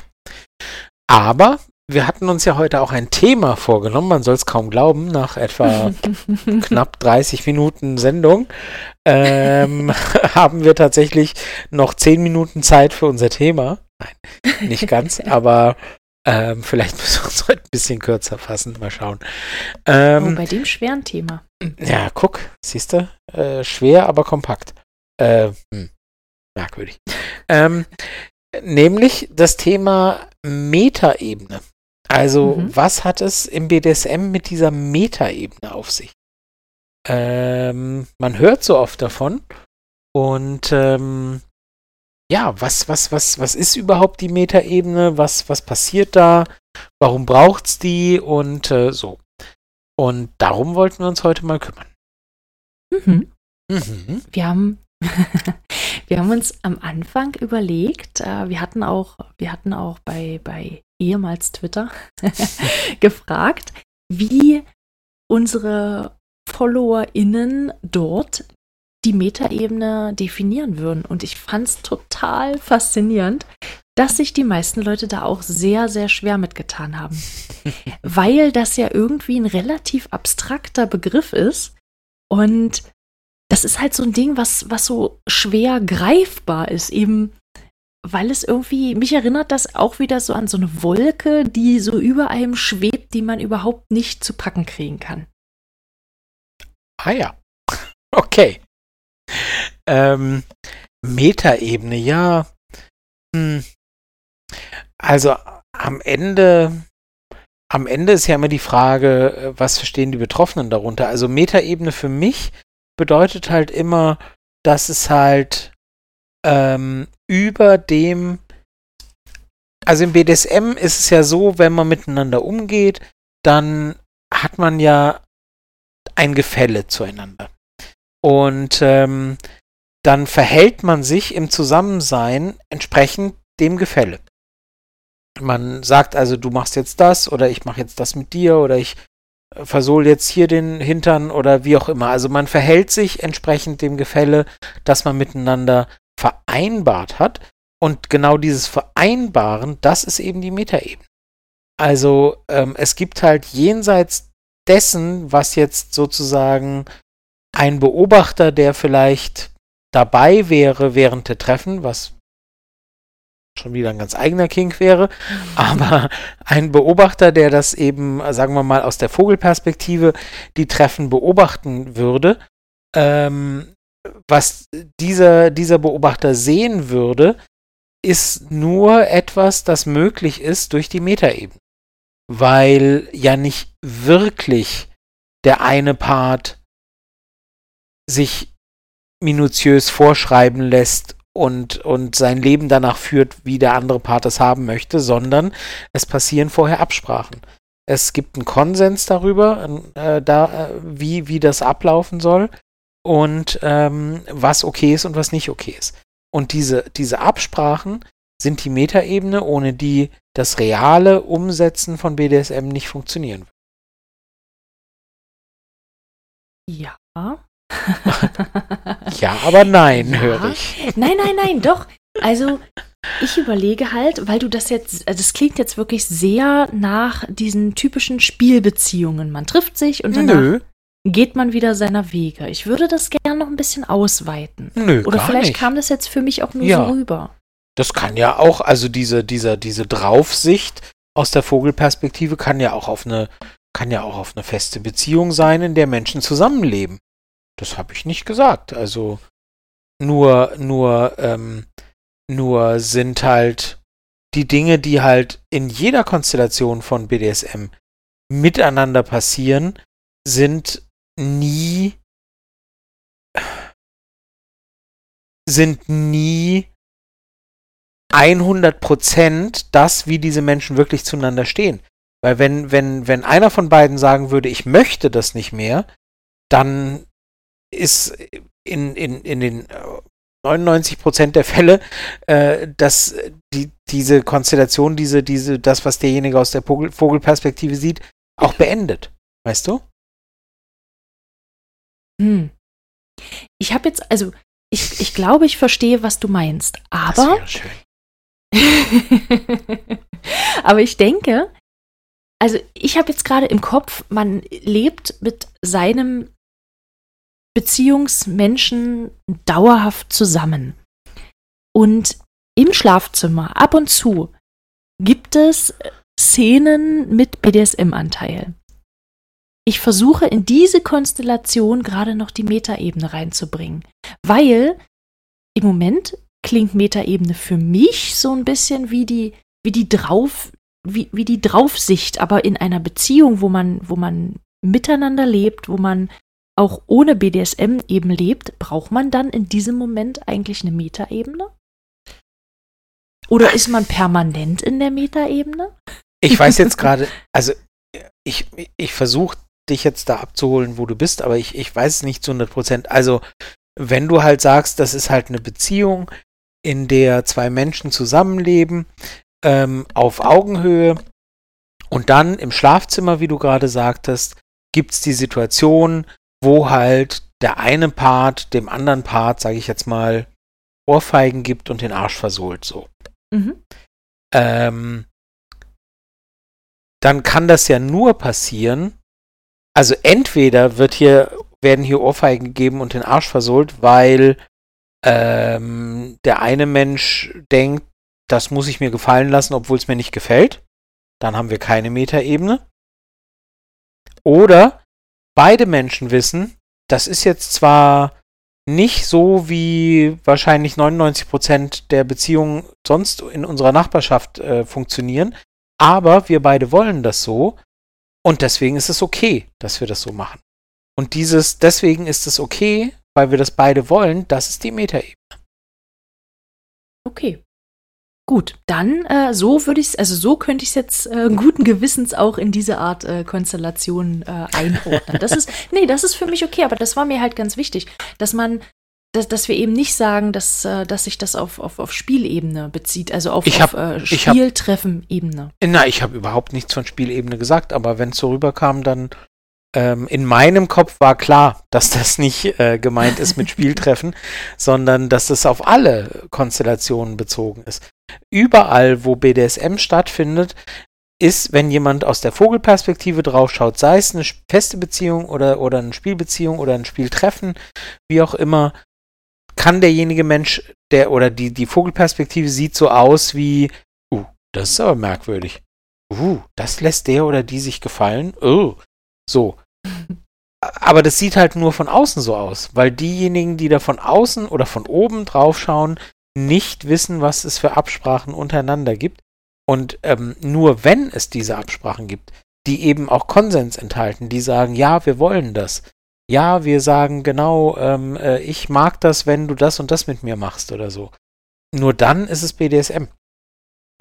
Aber wir hatten uns ja heute auch ein Thema vorgenommen. Man soll es kaum glauben, nach etwa knapp 30 Minuten Sendung ähm, haben wir tatsächlich noch 10 Minuten Zeit für unser Thema. Nein, nicht ganz, aber ähm, vielleicht müssen wir uns heute ein bisschen kürzer fassen. Mal schauen. Ähm, oh, bei dem schweren Thema. Ja, guck, siehst du? Äh, schwer, aber kompakt. Äh, hm, merkwürdig. ähm, nämlich das Thema Metaebene. Also, mhm. was hat es im BDSM mit dieser Metaebene auf sich? Ähm, man hört so oft davon. Und ähm, ja, was, was, was, was ist überhaupt die Metaebene? Was, was passiert da? Warum braucht es die? Und äh, so. Und darum wollten wir uns heute mal kümmern. Mhm. Mhm. Wir haben wir haben uns am Anfang überlegt, äh, wir hatten auch, wir hatten auch bei, bei ehemals Twitter gefragt, wie unsere FollowerInnen dort die Metaebene definieren würden. Und ich fand es total faszinierend, dass sich die meisten Leute da auch sehr, sehr schwer mitgetan haben. Weil das ja irgendwie ein relativ abstrakter Begriff ist. Und das ist halt so ein Ding, was, was so schwer greifbar ist. Eben, weil es irgendwie, mich erinnert das auch wieder so an so eine Wolke, die so über einem schwebt, die man überhaupt nicht zu packen kriegen kann. Ah ja. Okay. Ähm, Metaebene, ja. Hm. Also am Ende, am Ende ist ja immer die Frage, äh, was verstehen die Betroffenen darunter? Also Metaebene für mich bedeutet halt immer, dass es halt ähm, über dem, also im BDSM ist es ja so, wenn man miteinander umgeht, dann hat man ja ein Gefälle zueinander. Und ähm, dann verhält man sich im Zusammensein entsprechend dem Gefälle. man sagt also, du machst jetzt das oder ich mache jetzt das mit dir oder ich äh, versohl jetzt hier den Hintern oder wie auch immer. Also man verhält sich entsprechend dem Gefälle, das man miteinander vereinbart hat. Und genau dieses Vereinbaren, das ist eben die Metaebene. Also ähm, es gibt halt jenseits dessen, was jetzt sozusagen ein Beobachter, der vielleicht dabei wäre während der Treffen, was schon wieder ein ganz eigener Kink wäre, aber ein Beobachter, der das eben, sagen wir mal, aus der Vogelperspektive die Treffen beobachten würde, ähm, was dieser, dieser Beobachter sehen würde, ist nur etwas, das möglich ist durch die Metaebene. Weil ja nicht wirklich der eine Part sich minutiös vorschreiben lässt und, und sein Leben danach führt, wie der andere Part es haben möchte, sondern es passieren vorher Absprachen. Es gibt einen Konsens darüber, äh, da, äh, wie, wie das ablaufen soll und ähm, was okay ist und was nicht okay ist. Und diese, diese Absprachen sind die Metaebene, ohne die das reale Umsetzen von BDSM nicht funktionieren wird. Ja. ja, aber nein, ja. höre ich. Nein, nein, nein, doch. Also, ich überlege halt, weil du das jetzt, also das klingt jetzt wirklich sehr nach diesen typischen Spielbeziehungen. Man trifft sich und dann Nö, geht man wieder seiner Wege. Ich würde das gerne noch ein bisschen ausweiten. nö, Oder gar vielleicht nicht. kam das jetzt für mich auch nur Ja. so rüber. Das kann ja auch, also diese, dieser, diese Draufsicht aus der Vogelperspektive kann ja auch auf eine, kann ja auch auf eine feste Beziehung sein, in der Menschen zusammenleben. Das habe ich nicht gesagt. Also nur, nur, ähm, nur sind halt die Dinge, die halt in jeder Konstellation von BDSM miteinander passieren, sind nie sind nie 100% das, wie diese Menschen wirklich zueinander stehen. Weil wenn, wenn, wenn einer von beiden sagen würde, ich möchte das nicht mehr, dann ist in, in, in den äh, 99% der Fälle, äh, dass die, diese Konstellation, diese, diese, das, was derjenige aus der Vogel, Vogelperspektive sieht, auch beendet. Weißt du? Hm. Ich habe jetzt, also ich, ich glaube, ich verstehe, was du meinst. Das Aber, wäre schön. aber ich denke, also ich habe jetzt gerade im Kopf, man lebt mit seinem Beziehungsmenschen dauerhaft zusammen. Und im Schlafzimmer ab und zu gibt es Szenen mit BDSM-Anteil. Ich versuche in diese Konstellation gerade noch die Metaebene reinzubringen, weil im Moment klingt Metaebene für mich so ein bisschen wie die, wie die drauf, wie, wie die Draufsicht, aber in einer Beziehung, wo man, wo man miteinander lebt, wo man auch ohne BDSM eben lebt, braucht man dann in diesem Moment eigentlich eine Metaebene? Oder ist man permanent in der Metaebene? Ich weiß jetzt gerade, also ich, ich versuche dich jetzt da abzuholen, wo du bist, aber ich, ich weiß es nicht zu 100 Prozent. Also, wenn du halt sagst, das ist halt eine Beziehung, in der zwei Menschen zusammenleben, ähm, auf Augenhöhe und dann im Schlafzimmer, wie du gerade sagtest, gibt es die Situation, wo halt der eine Part dem anderen Part, sage ich jetzt mal, Ohrfeigen gibt und den Arsch versohlt, so. Mhm. Ähm, dann kann das ja nur passieren. Also entweder wird hier, werden hier Ohrfeigen gegeben und den Arsch versohlt, weil ähm, der eine Mensch denkt, das muss ich mir gefallen lassen, obwohl es mir nicht gefällt. Dann haben wir keine Metaebene. Oder beide Menschen wissen, das ist jetzt zwar nicht so, wie wahrscheinlich 99% der Beziehungen sonst in unserer Nachbarschaft äh, funktionieren, aber wir beide wollen das so und deswegen ist es okay, dass wir das so machen. Und dieses, deswegen ist es okay, weil wir das beide wollen, das ist die Metaebene. Okay. Gut, dann äh, so würde ich also so könnte ich es jetzt äh, guten Gewissens auch in diese Art äh, Konstellation äh, einordnen. Das ist, nee, das ist für mich okay, aber das war mir halt ganz wichtig, dass man, dass, dass wir eben nicht sagen, dass, äh, dass sich das auf, auf, auf Spielebene bezieht, also auf, Ich hab- auf äh, Spieltreffen-Ebene. Na, ich habe überhaupt nichts von Spielebene gesagt, aber wenn es so rüberkam, dann ähm, in meinem Kopf war klar, dass das nicht äh, gemeint ist mit Spieltreffen, sondern dass es auf alle Konstellationen bezogen ist. Überall, wo BDSM stattfindet, ist, wenn jemand aus der Vogelperspektive draufschaut, sei es eine feste Beziehung oder, oder eine Spielbeziehung oder ein Spieltreffen, wie auch immer, kann derjenige Mensch, der oder die, die Vogelperspektive sieht so aus wie, uh, das ist aber merkwürdig. Uh, das lässt der oder die sich gefallen. Oh, so. Aber das sieht halt nur von außen so aus, weil diejenigen, die da von außen oder von oben drauf schauen, nicht wissen, was es für Absprachen untereinander gibt. Und ähm, nur wenn es diese Absprachen gibt, die eben auch Konsens enthalten, die sagen, ja, wir wollen das. Ja, wir sagen genau, ähm, äh, ich mag das, wenn du das und das mit mir machst oder so. Nur dann ist es BDSM.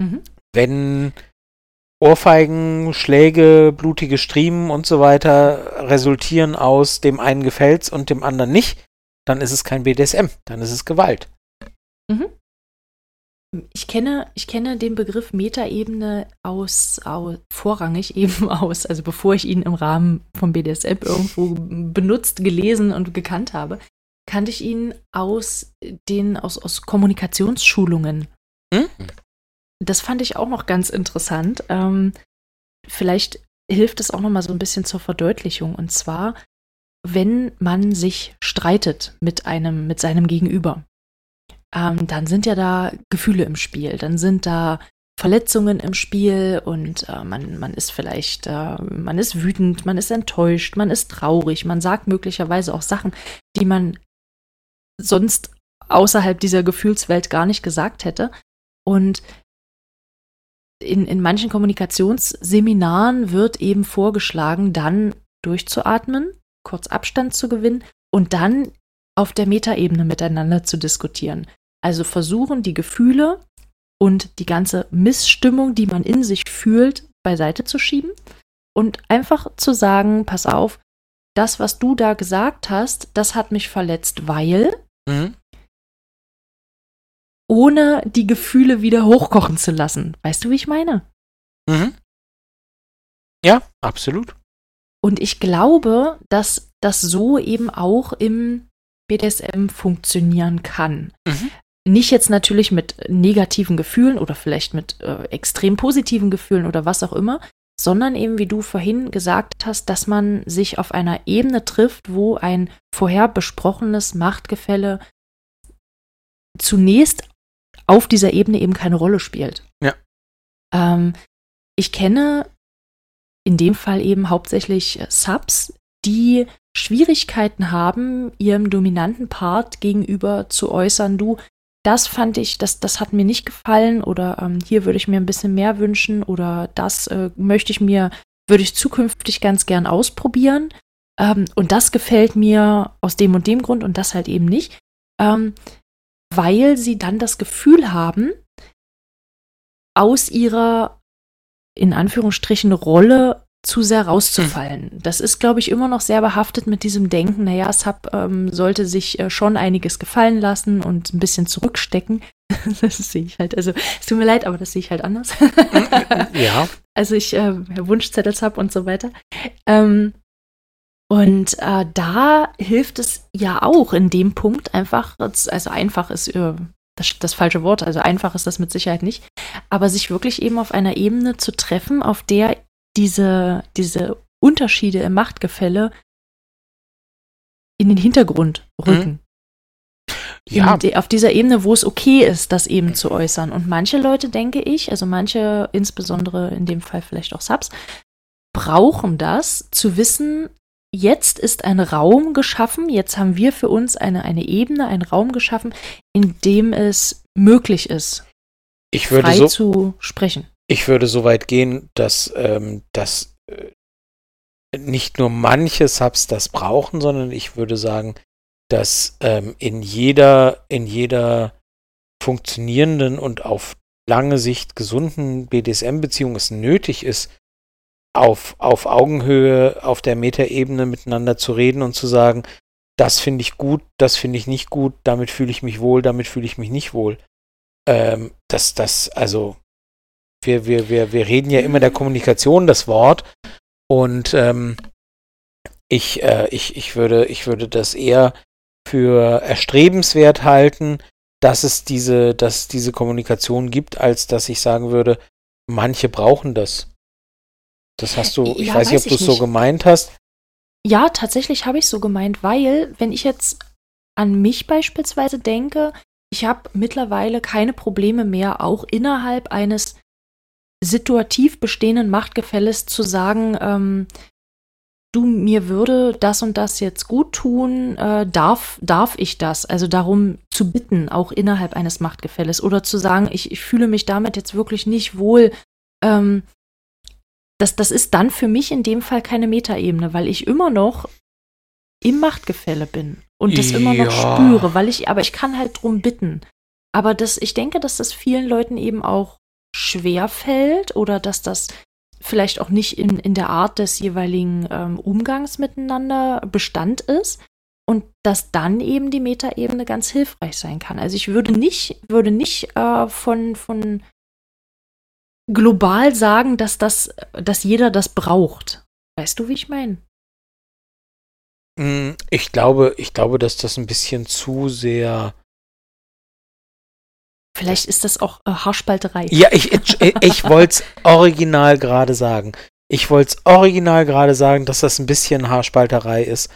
Mhm. Wenn Ohrfeigen, Schläge, blutige Striemen und so weiter resultieren aus dem einen gefällt's und dem anderen nicht, dann ist es kein BDSM, dann ist es Gewalt. Ich kenne, ich kenne den Begriff Metaebene aus, aus vorrangig eben aus, also bevor ich ihn im Rahmen vom BDSM irgendwo benutzt, gelesen und gekannt habe, kannte ich ihn aus den aus, aus Kommunikationsschulungen. Hm? Das fand ich auch noch ganz interessant. Ähm, vielleicht hilft es auch noch mal so ein bisschen zur Verdeutlichung. Und zwar, wenn man sich streitet mit einem, mit seinem Gegenüber, ähm, dann sind ja da Gefühle im Spiel, dann sind da Verletzungen im Spiel und äh, man, man ist vielleicht, äh, man ist wütend, man ist enttäuscht, man ist traurig, man sagt möglicherweise auch Sachen, die man sonst außerhalb dieser Gefühlswelt gar nicht gesagt hätte. Und in, in manchen Kommunikationsseminaren wird eben vorgeschlagen, dann durchzuatmen, kurz Abstand zu gewinnen und dann auf der Metaebene miteinander zu diskutieren. Also versuchen, die Gefühle und die ganze Missstimmung, die man in sich fühlt, beiseite zu schieben und einfach zu sagen, pass auf, das, was du da gesagt hast, das hat mich verletzt, weil, Mhm. ohne die Gefühle wieder hochkochen zu lassen. Weißt du, wie ich meine? Mhm. Ja, absolut. Und ich glaube, dass das so eben auch im BDSM funktionieren kann. Mhm. Nicht jetzt natürlich mit negativen Gefühlen oder vielleicht mit äh, extrem positiven Gefühlen oder was auch immer, sondern eben, wie du vorhin gesagt hast, dass man sich auf einer Ebene trifft, wo ein vorher besprochenes Machtgefälle zunächst auf dieser Ebene eben keine Rolle spielt. Ja. Ähm, ich kenne in dem Fall eben hauptsächlich äh, Subs, die Schwierigkeiten haben, ihrem dominanten Part gegenüber zu äußern, du, das fand ich, das, das hat mir nicht gefallen oder ähm, hier würde ich mir ein bisschen mehr wünschen oder das äh, möchte ich mir, würde ich zukünftig ganz gern ausprobieren. Ähm, und das gefällt mir aus dem und dem Grund und das halt eben nicht. Ähm, weil sie dann das Gefühl haben, aus ihrer in Anführungsstrichen Rolle zu sehr rauszufallen. Das ist, glaube ich, immer noch sehr behaftet mit diesem Denken, naja, Sub ähm, sollte sich äh, schon einiges gefallen lassen und ein bisschen zurückstecken. das sehe ich halt, also es tut mir leid, aber das sehe ich halt anders. Ja. Also ich äh, Wunschzettel Sub und so weiter. Ähm, und äh, da hilft es ja auch in dem Punkt einfach, also einfach ist äh, das, das falsche Wort, also einfach ist das mit Sicherheit nicht, aber sich wirklich eben auf einer Ebene zu treffen, auf der diese, diese Unterschiede im Machtgefälle in den Hintergrund rücken. Ja, In auf dieser Ebene, wo es okay ist, das eben zu äußern. Und manche Leute, denke ich, also manche, insbesondere in dem Fall vielleicht auch Subs, brauchen das, zu wissen, jetzt ist ein Raum geschaffen, jetzt haben wir für uns eine, eine Ebene, einen Raum geschaffen, in dem es möglich ist, ich würde frei so, zu sprechen. Ich würde so weit gehen, dass, ähm, dass äh, nicht nur manche Subs das brauchen, sondern ich würde sagen, dass ähm, in jeder, in jeder funktionierenden und auf lange Sicht gesunden BDSM-Beziehung es nötig ist, auf, auf Augenhöhe, auf der Metaebene miteinander zu reden und zu sagen, das finde ich gut, das finde ich nicht gut, damit fühle ich mich wohl, damit fühle ich mich nicht wohl. Ähm, das, das, also, wir, wir, wir, wir reden ja immer der Kommunikation das Wort und ähm, ich, äh, ich, ich, würde, ich würde das eher für erstrebenswert halten, dass es diese, dass diese Kommunikation gibt, als dass ich sagen würde, manche brauchen das. Das hast du, ich ja, weiß nicht, ob du es so gemeint hast. Ja, tatsächlich habe ich so gemeint, weil, wenn ich jetzt an mich beispielsweise denke, ich habe mittlerweile keine Probleme mehr, auch innerhalb eines situativ bestehenden Machtgefälles zu sagen, ähm, du, mir würde das und das jetzt gut tun, äh, darf, darf ich das? Also darum zu bitten, auch innerhalb eines Machtgefälles oder zu sagen, ich, ich fühle mich damit jetzt wirklich nicht wohl. Ähm, das, das ist dann für mich in dem Fall keine Metaebene, weil ich immer noch im Machtgefälle bin und das ja. immer noch spüre, weil ich, aber ich kann halt drum bitten. Aber das, ich denke, dass das vielen Leuten eben auch schwer fällt oder dass das vielleicht auch nicht in, in der Art des jeweiligen ähm, Umgangs miteinander Bestand ist und dass dann eben die Metaebene ganz hilfreich sein kann. Also ich würde nicht, würde nicht äh, von, von global sagen, dass das, dass jeder das braucht. Weißt du, wie ich meine? Mm, ich glaube, ich glaube, dass das ein bisschen zu sehr Vielleicht ist das auch äh, Haarspalterei. Ja, ich, ich, ich wollte es original gerade sagen. Ich wollte es original gerade sagen, dass das ein bisschen Haarspalterei ist.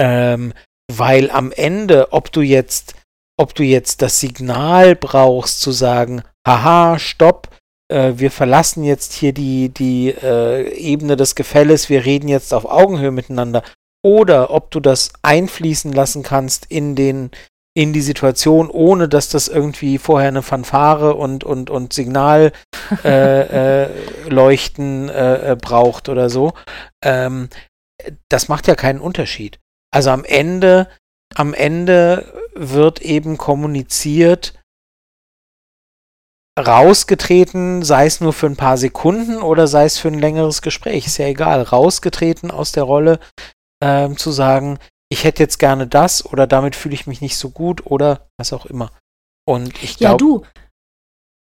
Ähm, weil am Ende, ob du jetzt, ob du jetzt das Signal brauchst zu sagen, haha, stopp, äh, wir verlassen jetzt hier die, die äh, Ebene des Gefälles, wir reden jetzt auf Augenhöhe miteinander, oder ob du das einfließen lassen kannst in den, in die Situation, ohne dass das irgendwie vorher eine Fanfare und, und, und Signalleuchten äh, äh, äh, äh, braucht oder so. Ähm, das macht ja keinen Unterschied. Also am Ende, am Ende wird eben kommuniziert, rausgetreten, sei es nur für ein paar Sekunden oder sei es für ein längeres Gespräch, ist ja egal, rausgetreten aus der Rolle, ähm, zu sagen, ich hätte jetzt gerne das oder damit fühle ich mich nicht so gut oder was auch immer. Und ich glaube. Ja, du.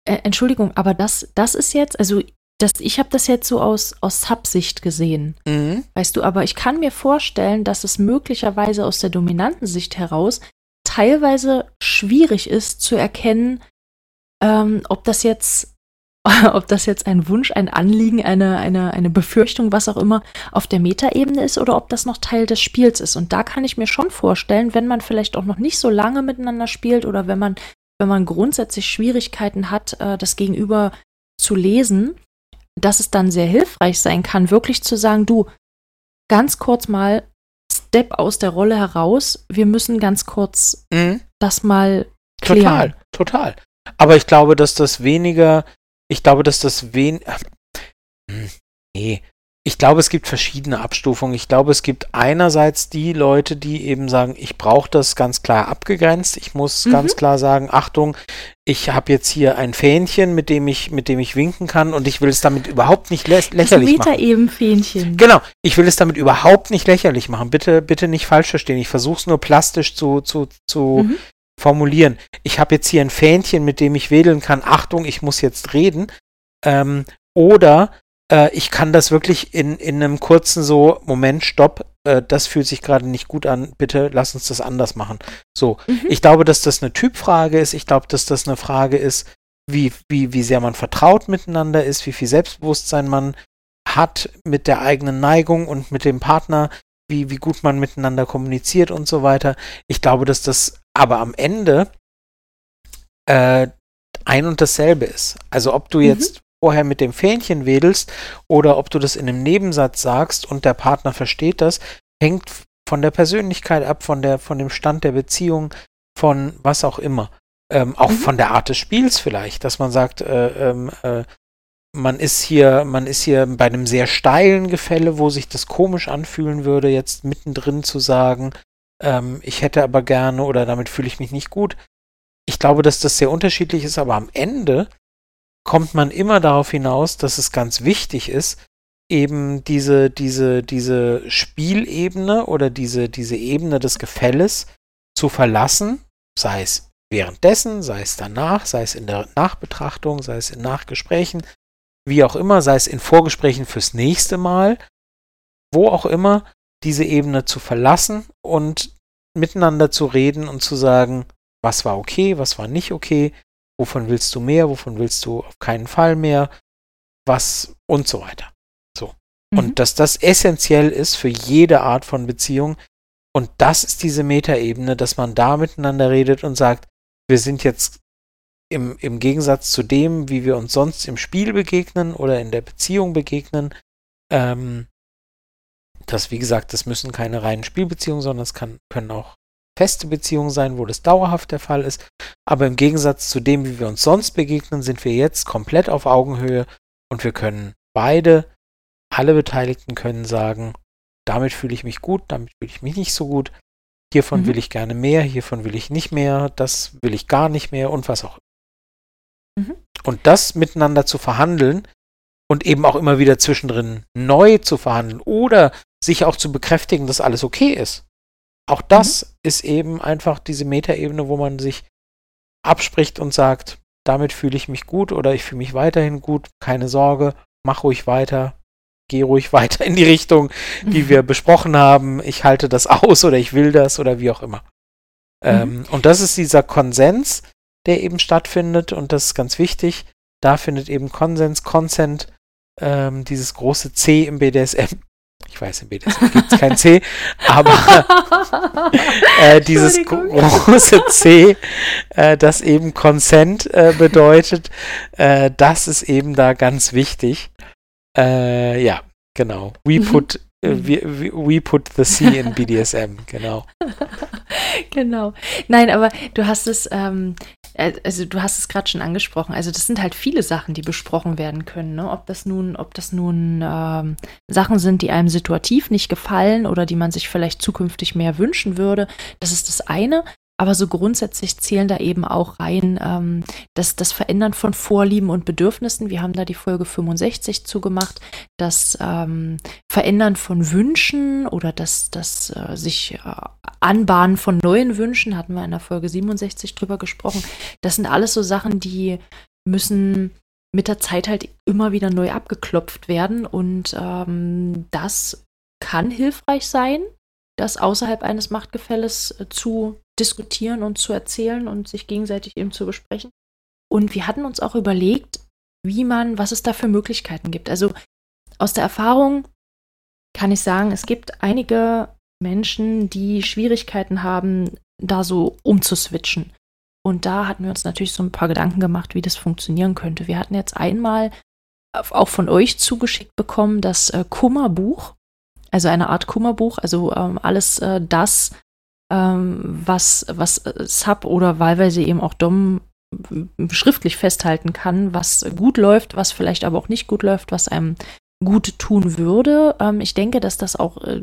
Äh, Entschuldigung, aber das, das ist jetzt, also das, ich habe das jetzt so aus, aus Subsicht gesehen. Mhm. Weißt du, aber ich kann mir vorstellen, dass es möglicherweise aus der dominanten Sicht heraus teilweise schwierig ist zu erkennen, ähm, ob das jetzt ob das jetzt ein Wunsch, ein Anliegen, eine, eine, eine Befürchtung, was auch immer, auf der Metaebene ist oder ob das noch Teil des Spiels ist. Und da kann ich mir schon vorstellen, wenn man vielleicht auch noch nicht so lange miteinander spielt oder wenn man, wenn man grundsätzlich Schwierigkeiten hat, äh, das Gegenüber zu lesen, dass es dann sehr hilfreich sein kann, wirklich zu sagen, du, ganz kurz mal Step aus der Rolle heraus, wir müssen ganz kurz mhm. das mal klären. Total, total. Aber ich glaube, dass das weniger ich glaube, dass das wen. Hm, nee. Ich glaube, es gibt verschiedene Abstufungen. Ich glaube, es gibt einerseits die Leute, die eben sagen, ich brauche das ganz klar abgegrenzt. Ich muss mhm. ganz klar sagen, Achtung, ich habe jetzt hier ein Fähnchen, mit dem ich, mit dem ich winken kann und ich will es damit überhaupt nicht lä lächerlich das machen. eben Fähnchen. Genau, ich will es damit überhaupt nicht lächerlich machen. Bitte, bitte nicht falsch verstehen. Ich versuche es nur plastisch zu, zu, zu mhm formulieren. Ich habe jetzt hier ein Fähnchen, mit dem ich wedeln kann. Achtung, ich muss jetzt reden. Ähm, oder äh, ich kann das wirklich in, in einem kurzen so, Moment, stopp, äh, das fühlt sich gerade nicht gut an, bitte lass uns das anders machen. So, mhm. ich glaube, dass das eine Typfrage ist. Ich glaube, dass das eine Frage ist, wie, wie, wie sehr man vertraut miteinander ist, wie viel Selbstbewusstsein man hat mit der eigenen Neigung und mit dem Partner, wie, wie gut man miteinander kommuniziert und so weiter. Ich glaube, dass das aber am Ende äh, ein und dasselbe ist. Also ob du mhm. jetzt vorher mit dem Fähnchen wedelst oder ob du das in einem Nebensatz sagst und der Partner versteht das, hängt von der Persönlichkeit ab, von, der, von dem Stand der Beziehung, von was auch immer. Ähm, auch mhm. von der Art des Spiels vielleicht, dass man sagt, äh, ähm, äh, man ist hier, man ist hier bei einem sehr steilen Gefälle, wo sich das komisch anfühlen würde, jetzt mittendrin zu sagen, ähm, ich hätte aber gerne oder damit fühle ich mich nicht gut. Ich glaube, dass das sehr unterschiedlich ist, aber am Ende kommt man immer darauf hinaus, dass es ganz wichtig ist, eben diese, diese, diese Spielebene oder diese, diese Ebene des Gefälles zu verlassen, sei es währenddessen, sei es danach, sei es in der Nachbetrachtung, sei es in Nachgesprächen, wie auch immer, sei es in Vorgesprächen fürs nächste Mal, wo auch immer, diese Ebene zu verlassen und miteinander zu reden und zu sagen, was war okay, was war nicht okay, wovon willst du mehr, wovon willst du auf keinen Fall mehr, was und so weiter. So. Mhm. Und dass das essentiell ist für jede Art von Beziehung. Und das ist diese Metaebene, dass man da miteinander redet und sagt, wir sind jetzt im, im Gegensatz zu dem, wie wir uns sonst im Spiel begegnen oder in der Beziehung begegnen, ähm, das, wie gesagt, das müssen keine reinen Spielbeziehungen, sondern es kann, können auch feste Beziehungen sein, wo das dauerhaft der Fall ist. Aber im Gegensatz zu dem, wie wir uns sonst begegnen, sind wir jetzt komplett auf Augenhöhe und wir können beide, alle Beteiligten können sagen, damit fühle ich mich gut, damit fühle ich mich nicht so gut. Hiervon mhm. will ich gerne mehr, hiervon will ich nicht mehr, das will ich gar nicht mehr und was auch immer. Mhm. Und das miteinander zu verhandeln und eben auch immer wieder zwischendrin neu zu verhandeln oder sich auch zu bekräftigen, dass alles okay ist. Auch das mhm. ist eben einfach diese Metaebene, wo man sich abspricht und sagt, damit fühle ich mich gut oder ich fühle mich weiterhin gut, keine Sorge, mach ruhig weiter, geh ruhig weiter in die Richtung, die wir besprochen haben, ich halte das aus oder ich will das oder wie auch immer. Mhm. Ähm, und das ist dieser Konsens, der eben stattfindet und das ist ganz wichtig. Da findet eben Konsens, Consent, ähm, dieses große C im BDSM ich weiß, im BDSM gibt es kein C, aber äh, dieses große C, äh, das eben Consent äh, bedeutet, äh, das ist eben da ganz wichtig. Äh, ja, genau. We mhm. put we, we put the C in BDSM, genau. genau. Nein, aber du hast es ähm, äh, also du hast es gerade schon angesprochen, also das sind halt viele Sachen, die besprochen werden können. Ne? Ob das nun, ob das nun ähm, Sachen sind, die einem situativ nicht gefallen oder die man sich vielleicht zukünftig mehr wünschen würde, das ist das eine. Aber so grundsätzlich zählen da eben auch rein ähm, das, das Verändern von Vorlieben und Bedürfnissen. Wir haben da die Folge 65 zugemacht. Das ähm, Verändern von Wünschen oder das, das äh, sich äh, Anbahnen von neuen Wünschen, hatten wir in der Folge 67 drüber gesprochen. Das sind alles so Sachen, die müssen mit der Zeit halt immer wieder neu abgeklopft werden. Und ähm, das kann hilfreich sein, das außerhalb eines Machtgefälles äh, zu diskutieren und zu erzählen und sich gegenseitig eben zu besprechen. Und wir hatten uns auch überlegt, wie man, was es da für Möglichkeiten gibt. Also aus der Erfahrung kann ich sagen, es gibt einige Menschen, die Schwierigkeiten haben, da so umzuswitchen. Und da hatten wir uns natürlich so ein paar Gedanken gemacht, wie das funktionieren könnte. Wir hatten jetzt einmal auch von euch zugeschickt bekommen das äh, Kummerbuch, also eine Art Kummerbuch, also ähm, alles äh, das, ähm, was, was äh, Sub oder wahlweise eben auch Dom schriftlich festhalten kann, was gut läuft, was vielleicht aber auch nicht gut läuft, was einem gut tun würde. Ähm, ich denke, dass das auch, äh,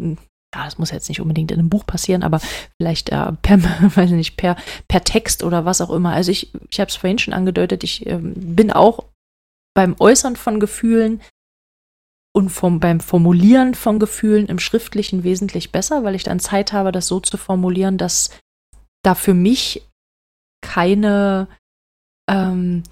ja, das muss jetzt nicht unbedingt in einem Buch passieren, aber vielleicht äh, per, weiß nicht, per, per Text oder was auch immer. Also ich, ich habe es vorhin schon angedeutet, ich äh, bin auch beim Äußern von Gefühlen und vom, beim Formulieren von Gefühlen im Schriftlichen wesentlich besser, weil ich dann Zeit habe, das so zu formulieren, dass da für mich keine, ähm,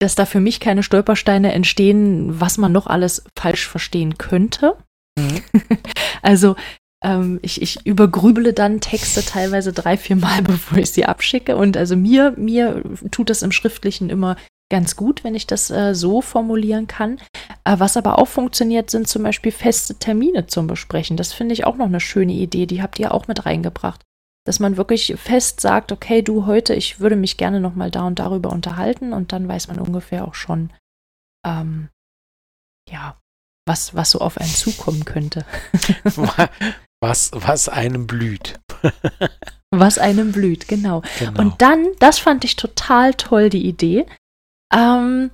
dass da für mich keine Stolpersteine entstehen, was man noch alles falsch verstehen könnte. Mhm. also ähm, ich, ich übergrübele dann Texte teilweise drei, vier Mal, bevor ich sie abschicke. Und also mir, mir tut das im Schriftlichen immer ganz gut, wenn ich das äh, so formulieren kann. Äh, was aber auch funktioniert, sind zum Beispiel feste Termine zum Besprechen. Das finde ich auch noch eine schöne Idee. Die habt ihr auch mit reingebracht. Dass man wirklich fest sagt, okay, du heute, ich würde mich gerne noch mal da und darüber unterhalten und dann weiß man ungefähr auch schon, ähm, ja, was, was so auf einen zukommen könnte. was, was einem blüht. was einem blüht, genau. genau. Und dann, das fand ich total toll, die Idee, ähm,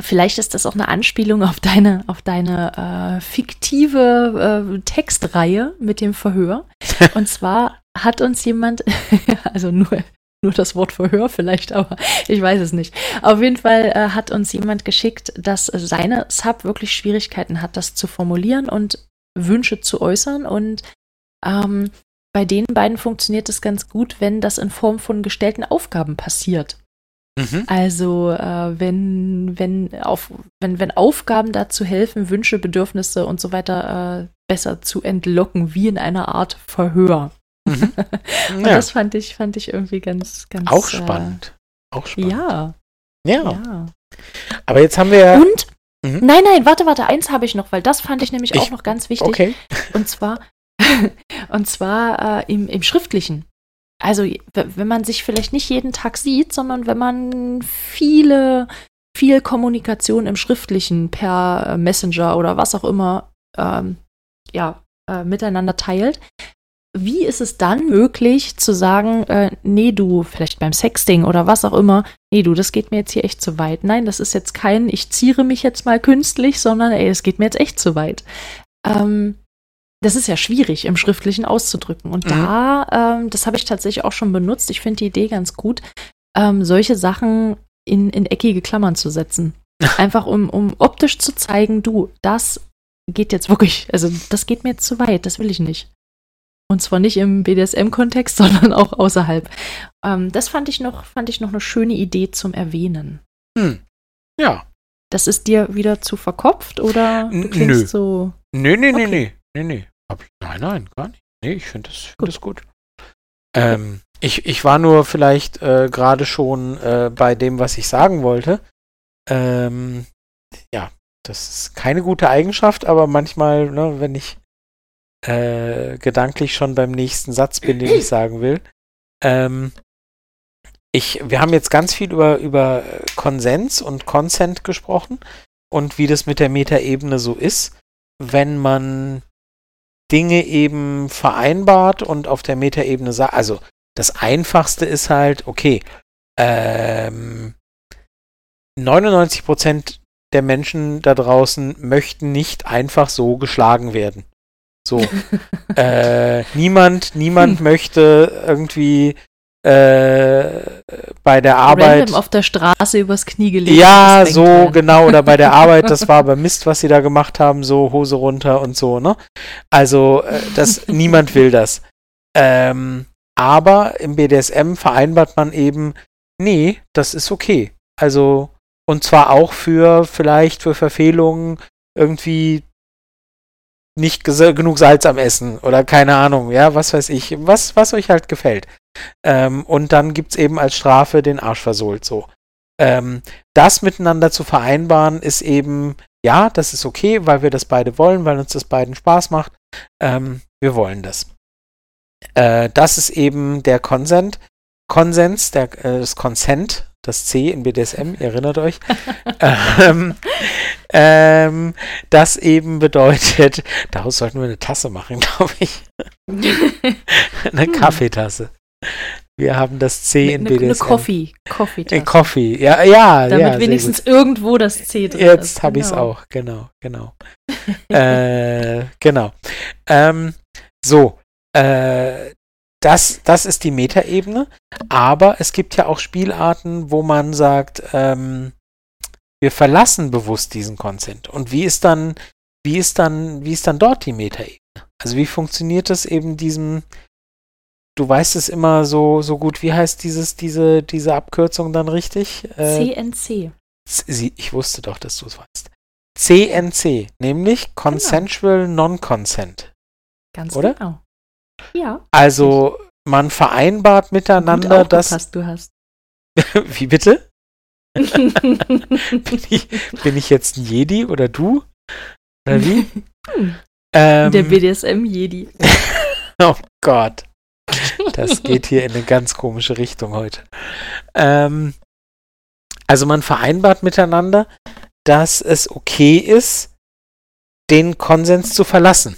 vielleicht ist das auch eine Anspielung auf deine, auf deine äh, fiktive äh, Textreihe mit dem Verhör. Und zwar hat uns jemand, also nur, nur das Wort Verhör vielleicht, aber ich weiß es nicht. Auf jeden Fall äh, hat uns jemand geschickt, dass seine Sub wirklich Schwierigkeiten hat, das zu formulieren und Wünsche zu äußern. Und ähm, bei den beiden funktioniert es ganz gut, wenn das in Form von gestellten Aufgaben passiert. Mhm. Also äh, wenn, wenn, auf, wenn, wenn Aufgaben dazu helfen, Wünsche, Bedürfnisse und so weiter äh, besser zu entlocken, wie in einer Art Verhör. Mhm. und ja. das fand ich, fand ich irgendwie ganz, ganz. Auch äh, spannend. Äh, Auch spannend. Ja. ja. Ja. Aber jetzt haben wir. Und? Mhm. Nein, nein, warte, warte, eins habe ich noch, weil das fand ich nämlich ich, auch noch ganz wichtig. Okay. Und zwar, und zwar äh, im, im Schriftlichen. Also, wenn man sich vielleicht nicht jeden Tag sieht, sondern wenn man viele, viel Kommunikation im Schriftlichen per äh, Messenger oder was auch immer ähm, ja, äh, miteinander teilt, wie ist es dann möglich zu sagen, äh, nee, du, vielleicht beim Sexting oder was auch immer, nee, du, das geht mir jetzt hier echt zu weit. Nein, das ist jetzt kein, ich ziere mich jetzt mal künstlich, sondern ey, es geht mir jetzt echt zu weit. Ähm, das ist ja schwierig im Schriftlichen auszudrücken. Und mhm. da, ähm, das habe ich tatsächlich auch schon benutzt. Ich finde die Idee ganz gut, ähm, solche Sachen in, in eckige Klammern zu setzen. Einfach um, um optisch zu zeigen, du, das geht jetzt wirklich, also das geht mir jetzt zu weit, das will ich nicht. Und zwar nicht im BDSM-Kontext, sondern auch außerhalb. Ähm, das fand ich, noch, fand ich noch eine schöne Idee zum Erwähnen. Hm. Ja. Das ist dir wieder zu verkopft oder du klingst Nö. so. Nö, nö, okay. nö, nö, nö. Nein, nein, gar nicht. Nee, ich finde das, find gut. das gut. Ähm, ich, ich war nur vielleicht äh, gerade schon äh, bei dem, was ich sagen wollte. Ähm, ja, das ist keine gute Eigenschaft, aber manchmal, ne, wenn ich äh, gedanklich schon beim nächsten Satz bin, den ich sagen will. Ähm, ich, wir haben jetzt ganz viel über, über Konsens und Consent gesprochen und wie das mit der Metaebene so ist, wenn man Dinge eben vereinbart und auf der Metaebene sagt, also das Einfachste ist halt, okay, ähm, 99% der Menschen da draußen möchten nicht einfach so geschlagen werden. So. äh, niemand, niemand möchte irgendwie äh, bei der Arbeit. Random auf der Straße übers Knie gelegt. Ja, so werden. genau. Oder bei der Arbeit, das war aber Mist, was sie da gemacht haben, so Hose runter und so, ne? Also, äh, das, niemand will das. Ähm, aber im BDSM vereinbart man eben, nee, das ist okay. Also, und zwar auch für vielleicht für Verfehlungen irgendwie nicht genug Salz am Essen oder keine Ahnung, ja, was weiß ich, was, was euch halt gefällt. Ähm, und dann gibt's eben als Strafe den Arsch versohlt, so. Ähm, das miteinander zu vereinbaren ist eben, ja, das ist okay, weil wir das beide wollen, weil uns das beiden Spaß macht. Ähm, wir wollen das. Äh, das ist eben der Konsent. Konsens, der, äh, das Consent, das C in BDSM, ihr erinnert euch, ähm, ähm, das eben bedeutet, daraus sollten wir eine Tasse machen, glaube ich. eine. Kaffeetasse. Wir haben das C in BDSM. Eine Coffee. Coffee. Eine Coffee. Ja, ja. Damit ja, wenigstens irgendwo das C drin Jetzt ist. Jetzt habe ich es genau. auch. Genau, genau. äh, genau. Ähm, so. Äh, das, das ist die Metaebene. Aber es gibt ja auch Spielarten, wo man sagt, ähm, wir verlassen bewusst diesen Consent. Und wie ist dann, wie ist dann, wie ist dann dort die Metaebene? Also wie funktioniert das eben diesem, du weißt es immer so, so gut, wie heißt dieses, diese, diese Abkürzung dann richtig? Äh, CNC. Ich wusste doch, dass du es weißt. CNC, nämlich genau. Consensual genau. Non-Consent. Ganz oder? genau. Ja. Also man vereinbart miteinander, Gut dass. du hast. Wie bitte? bin, ich, bin ich jetzt ein Jedi oder du? Oder wie? ähm, Der BDSM-Jedi. oh Gott. Das geht hier in eine ganz komische Richtung heute. Ähm, also man vereinbart miteinander, dass es okay ist, den Konsens zu verlassen.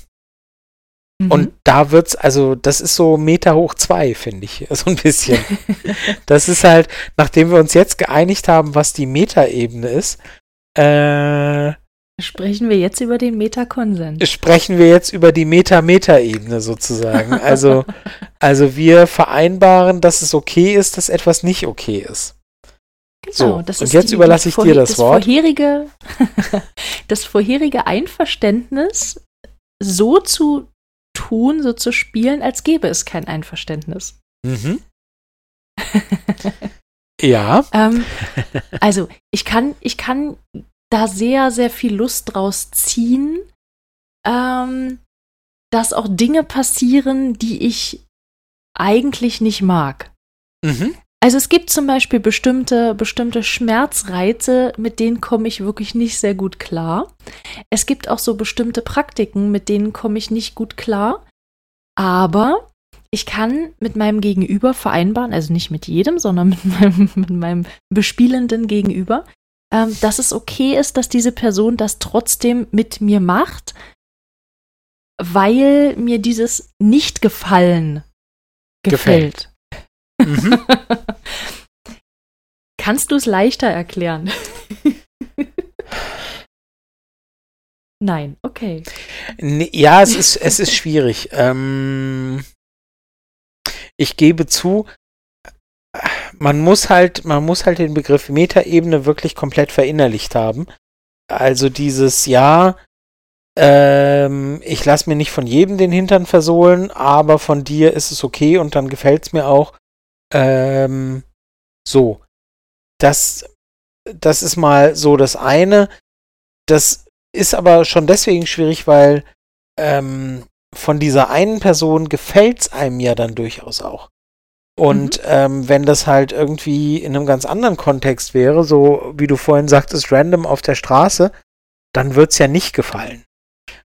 Mhm. Und da wird's, also, das ist so Meter hoch zwei, finde ich, so ein bisschen. das ist halt, nachdem wir uns jetzt geeinigt haben, was die Metaebene ist, äh, Sprechen wir jetzt über den Metakonsens. Sprechen wir jetzt über die Meta-Meta-Ebene sozusagen. Also, also wir vereinbaren, dass es okay ist, dass etwas nicht okay ist. Genau, so, und jetzt die, überlasse ich dir das, das Wort. Vorherige, das vorherige Einverständnis so zu tun, so zu spielen, als gäbe es kein Einverständnis. Mhm. ja. Ähm, also, ich kann, ich kann da sehr, sehr viel Lust draus ziehen, ähm, dass auch Dinge passieren, die ich eigentlich nicht mag. Mhm. Also es gibt zum Beispiel bestimmte, bestimmte Schmerzreize, mit denen komme ich wirklich nicht sehr gut klar. Es gibt auch so bestimmte Praktiken, mit denen komme ich nicht gut klar. Aber ich kann mit meinem Gegenüber vereinbaren, also nicht mit jedem, sondern mit meinem, mit meinem bespielenden Gegenüber, ähm, dass es okay ist, dass diese Person das trotzdem mit mir macht, weil mir dieses Nicht-Gefallen gefällt. gefällt. Mhm. Kannst du es leichter erklären? Nein, okay. Ja, es ist, es ist schwierig. Ähm, ich gebe zu, man muss halt, man muss halt den Begriff Metaebene wirklich komplett verinnerlicht haben. Also dieses Ja, ähm, ich lasse mir nicht von jedem den Hintern versohlen, aber von dir ist es okay und dann gefällt es mir auch. Ähm, so. Das, das ist mal so das eine. Das ist aber schon deswegen schwierig, weil ähm, von dieser einen Person gefällt es einem ja dann durchaus auch. Und mhm. ähm, wenn das halt irgendwie in einem ganz anderen Kontext wäre, so wie du vorhin sagtest, random auf der Straße, dann wird es ja nicht gefallen.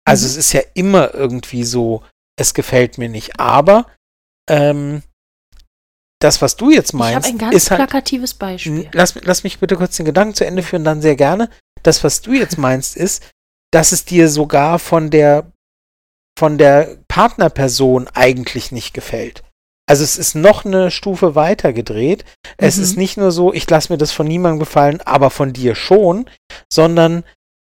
Also mhm. es ist ja immer irgendwie so, es gefällt mir nicht. Aber ähm, das, was du jetzt meinst, ich ein ganz ist halt, plakatives Beispiel. Lass, lass mich bitte kurz den Gedanken zu Ende führen, dann sehr gerne. Das, was du jetzt meinst, ist, dass es dir sogar von der von der Partnerperson eigentlich nicht gefällt. Also es ist noch eine Stufe weiter gedreht. Mhm. Es ist nicht nur so, ich lasse mir das von niemandem gefallen, aber von dir schon, sondern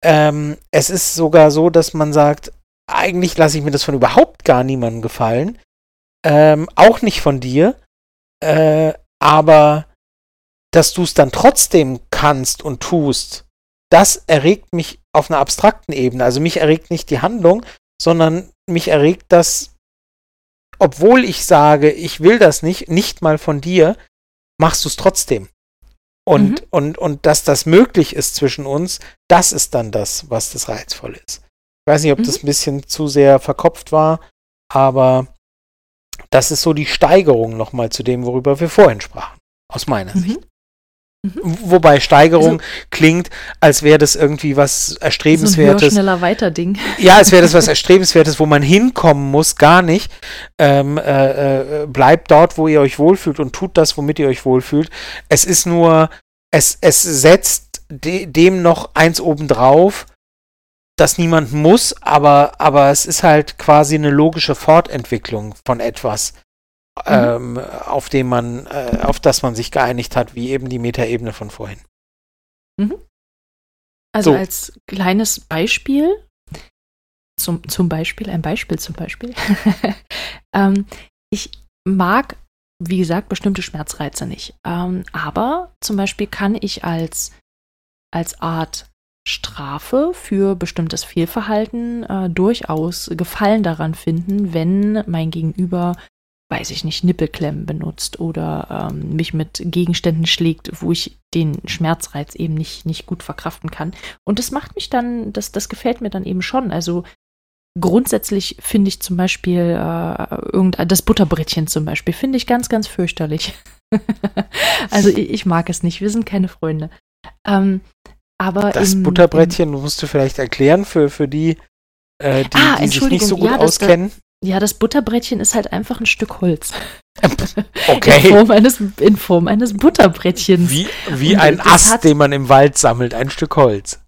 ähm, es ist sogar so, dass man sagt, eigentlich lasse ich mir das von überhaupt gar niemandem gefallen, ähm, auch nicht von dir, äh, aber dass du es dann trotzdem kannst und tust, das erregt mich auf einer abstrakten Ebene. Also mich erregt nicht die Handlung, sondern mich erregt das, obwohl ich sage, ich will das nicht, nicht mal von dir, machst du es trotzdem. Und, mhm. und, und dass das möglich ist zwischen uns, das ist dann das, was das reizvoll ist. Ich weiß nicht, ob mhm. das ein bisschen zu sehr verkopft war, aber das ist so die Steigerung nochmal zu dem, worüber wir vorhin sprachen, aus meiner mhm. Sicht. Mhm. Wobei Steigerung also, klingt, als wäre das irgendwie was Erstrebenswertes. So ein schneller weiter Ding. Ja, als wäre das was Erstrebenswertes, wo man hinkommen muss, gar nicht. Ähm, äh, äh, bleibt dort, wo ihr euch wohlfühlt und tut das, womit ihr euch wohlfühlt. Es ist nur, es, es setzt de dem noch eins obendrauf, das niemand muss, aber, aber es ist halt quasi eine logische Fortentwicklung von etwas. Ähm, auf dem man, äh, auf das man sich geeinigt hat, wie eben die Metaebene von vorhin. Mhm. Also so. als kleines Beispiel, zum, zum Beispiel, ein Beispiel zum Beispiel. ähm, ich mag, wie gesagt, bestimmte Schmerzreize nicht. Ähm, aber zum Beispiel kann ich als, als Art Strafe für bestimmtes Fehlverhalten äh, durchaus Gefallen daran finden, wenn mein Gegenüber weiß ich nicht, Nippelklemmen benutzt oder ähm, mich mit Gegenständen schlägt, wo ich den Schmerzreiz eben nicht, nicht gut verkraften kann. Und das macht mich dann, das, das gefällt mir dann eben schon. Also grundsätzlich finde ich zum Beispiel äh, irgendein, das Butterbrettchen zum Beispiel, finde ich ganz, ganz fürchterlich. also ich, ich, mag es nicht, wir sind keine Freunde. Ähm, aber das im, Butterbrettchen im, musst du vielleicht erklären für, für die, äh, die, ah, die sich nicht so gut ja, auskennen. Ja, das Butterbrettchen ist halt einfach ein Stück Holz. Okay. In Form eines, in Form eines Butterbrettchens. Wie, wie ein Ast, hat, den man im Wald sammelt, ein Stück Holz.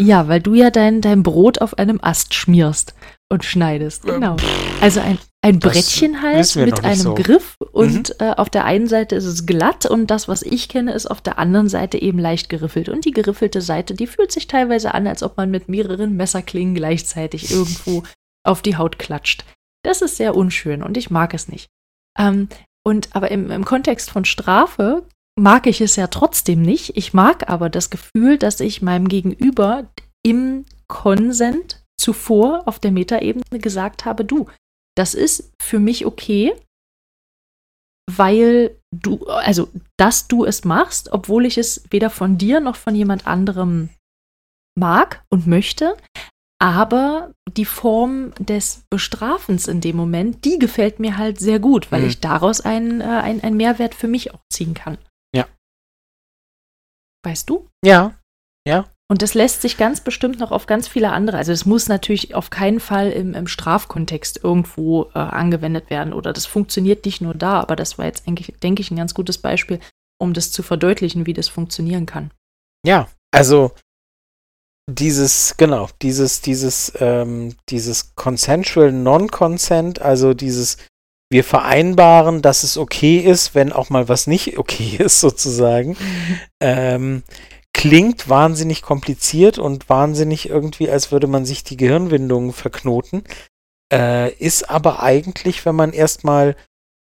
Ja, weil du ja dein, dein Brot auf einem Ast schmierst und schneidest. Genau. Also ein, ein Das Brettchen halt mit einem so. Mhm. Griff und äh, auf der einen Seite ist es glatt und das, was ich kenne, ist auf der anderen Seite eben leicht geriffelt. Und die geriffelte Seite, die fühlt sich teilweise an, als ob man mit mehreren Messerklingen gleichzeitig irgendwo auf die Haut klatscht. Das ist sehr unschön und ich mag es nicht. Ähm, und aber im, im Kontext von Strafe mag ich es ja trotzdem nicht. Ich mag aber das Gefühl, dass ich meinem Gegenüber im Konsent zuvor auf der Metaebene gesagt habe, du, das ist für mich okay, weil du, also, dass du es machst, obwohl ich es weder von dir noch von jemand anderem mag und möchte, aber die Form des Bestrafens in dem Moment, die gefällt mir halt sehr gut, weil Mhm. ich daraus einen, äh, einen, einen Mehrwert für mich auch ziehen kann. Ja. Weißt du? Ja, Und das lässt sich ganz bestimmt noch auf ganz viele andere. Also es muss natürlich auf keinen Fall im, im Strafkontext irgendwo äh, angewendet werden oder das funktioniert nicht nur da, aber das war jetzt eigentlich, denke ich, ein ganz gutes Beispiel, um das zu verdeutlichen, wie das funktionieren kann. ja. Also dieses, genau, dieses, dieses, ähm, dieses consensual non-consent, also dieses, wir vereinbaren, dass es okay ist, wenn auch mal was nicht okay ist, sozusagen, ähm, klingt wahnsinnig kompliziert und wahnsinnig irgendwie, als würde man sich die Gehirnwindungen verknoten. Äh, ist aber eigentlich, wenn man erstmal,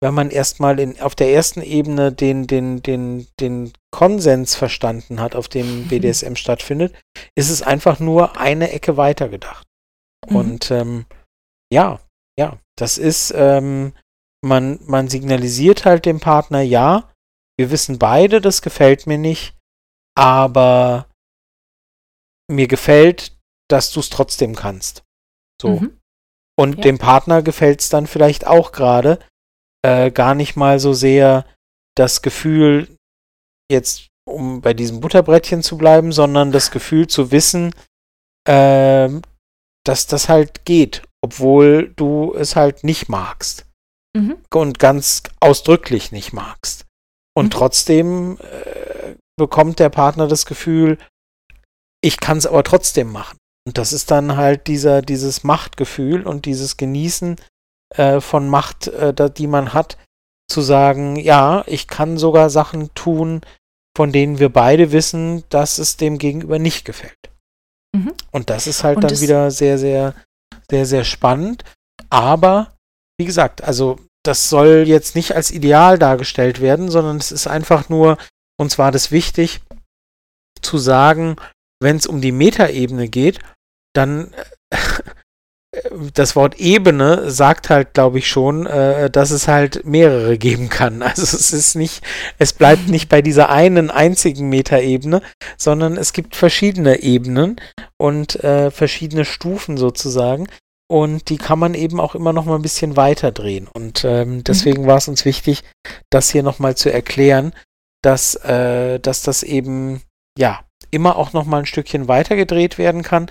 wenn man erstmal in, auf der ersten Ebene den, den, den, den Konsens verstanden hat, auf dem BDSM stattfindet, ist es einfach nur eine Ecke weiter gedacht. Mhm. Und ähm, ja, ja, das ist, ähm, man, man signalisiert halt dem Partner, ja, wir wissen beide, das gefällt mir nicht, aber mir gefällt, dass du es trotzdem kannst. So. Mhm. Und Ja. dem Partner gefällt es dann vielleicht auch gerade äh, gar nicht mal so sehr das Gefühl, jetzt um bei diesem Butterbrettchen zu bleiben, sondern das Gefühl zu wissen, ähm, dass das halt geht, obwohl du es halt nicht magst Mhm. und ganz ausdrücklich nicht magst. Und Mhm. trotzdem äh, bekommt der Partner das Gefühl, ich kann es aber trotzdem machen. Und das ist dann halt dieser, dieses Machtgefühl und dieses Genießen äh, von Macht, äh, die man hat, zu sagen, ja, ich kann sogar Sachen tun, von denen wir beide wissen, dass es dem Gegenüber nicht gefällt. Mhm. Und das ist halt Und dann wieder sehr, sehr, sehr, sehr spannend. Aber, wie gesagt, also das soll jetzt nicht als Ideal dargestellt werden, sondern es ist einfach nur, uns war das wichtig, zu sagen, wenn es um die Metaebene geht, dann das Wort Ebene sagt halt, glaube ich, schon, äh, dass es halt mehrere geben kann. Also es ist nicht, es bleibt nicht bei dieser einen einzigen Metaebene, sondern es gibt verschiedene Ebenen und äh, verschiedene Stufen sozusagen. Und die kann man eben auch immer noch mal ein bisschen weiter drehen. Und ähm, deswegen war es uns wichtig, das hier noch mal zu erklären, dass, äh, dass das eben, ja, immer auch noch mal ein Stückchen weiter gedreht werden kann.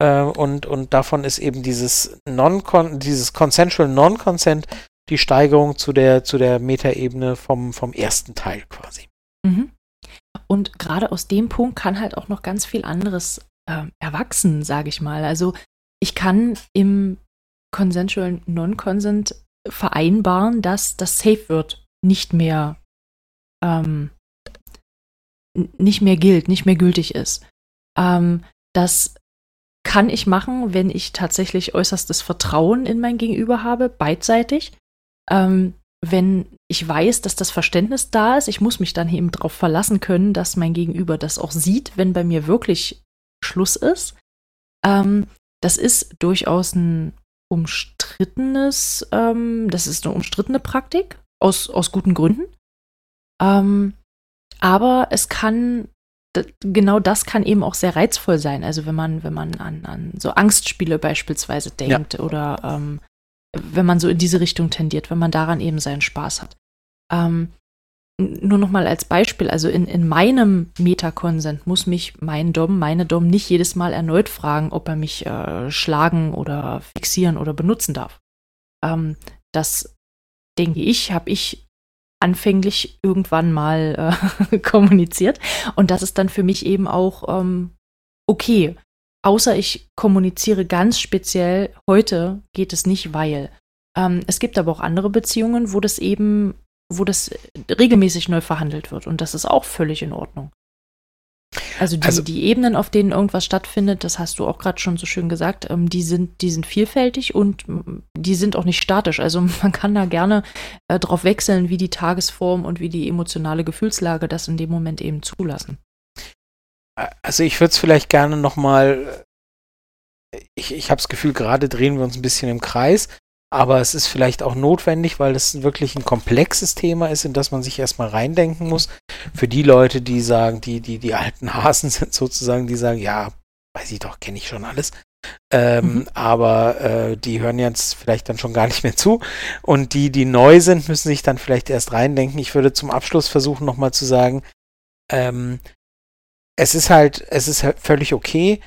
Äh, und, und davon ist eben dieses non dieses Consensual Non-Consent die Steigerung zu der, zu der Metaebene vom, vom ersten Teil quasi. Mhm. Und gerade aus dem Punkt kann halt auch noch ganz viel anderes ähm, erwachsen, sage ich mal. Also ich kann im Consensual Non-Consent vereinbaren, dass das Safe wird nicht mehr ähm, nicht mehr gilt, nicht mehr gültig ist. Ähm, das kann ich machen, wenn ich tatsächlich äußerstes Vertrauen in mein Gegenüber habe, beidseitig. Ähm, wenn ich weiß, dass das Verständnis da ist, ich muss mich dann eben darauf verlassen können, dass mein Gegenüber das auch sieht, wenn bei mir wirklich Schluss ist. Ähm, das ist durchaus ein umstrittenes, ähm, das ist eine umstrittene Praktik, aus, aus guten Gründen. Ähm, aber es kann, genau das kann eben auch sehr reizvoll sein. Also wenn man, wenn man an, an so Angstspiele beispielsweise denkt oder ähm, wenn man so in diese Richtung tendiert, wenn man daran eben seinen Spaß hat. Ähm, nur noch mal als Beispiel, also in, in meinem Metakonsent muss mich mein Dom, meine Dom nicht jedes Mal erneut fragen, ob er mich äh, schlagen oder fixieren oder benutzen darf. Ähm, das denke ich, habe ich anfänglich irgendwann mal äh, kommuniziert. Und das ist dann für mich eben auch ähm, okay. Außer ich kommuniziere ganz speziell, heute geht es nicht, weil. Ähm, es gibt aber auch andere Beziehungen, wo das eben, wo das regelmäßig neu verhandelt wird. Und das ist auch völlig in Ordnung. Also die, also die, Ebenen, auf denen irgendwas stattfindet, das hast du auch gerade schon so schön gesagt, ähm, die, sind, die sind vielfältig und die sind auch nicht statisch. Also man kann da gerne äh, drauf wechseln, wie die Tagesform und wie die emotionale Gefühlslage das in dem Moment eben zulassen. Also ich würde es vielleicht gerne nochmal, ich, ich habe das Gefühl, gerade drehen wir uns ein bisschen im Kreis, aber es ist vielleicht auch notwendig, weil es wirklich ein komplexes Thema ist, in das man sich erstmal reindenken muss. Für die Leute, die sagen, die, die, die alten Hasen sind sozusagen, die sagen, ja, weiß ich doch, kenne ich schon alles. Ähm, mhm. Aber äh, die hören jetzt vielleicht dann schon gar nicht mehr zu. Und die, die neu sind, müssen sich dann vielleicht erst reindenken. Ich würde zum Abschluss versuchen, nochmal zu sagen, ähm, es ist halt, es ist halt völlig okay,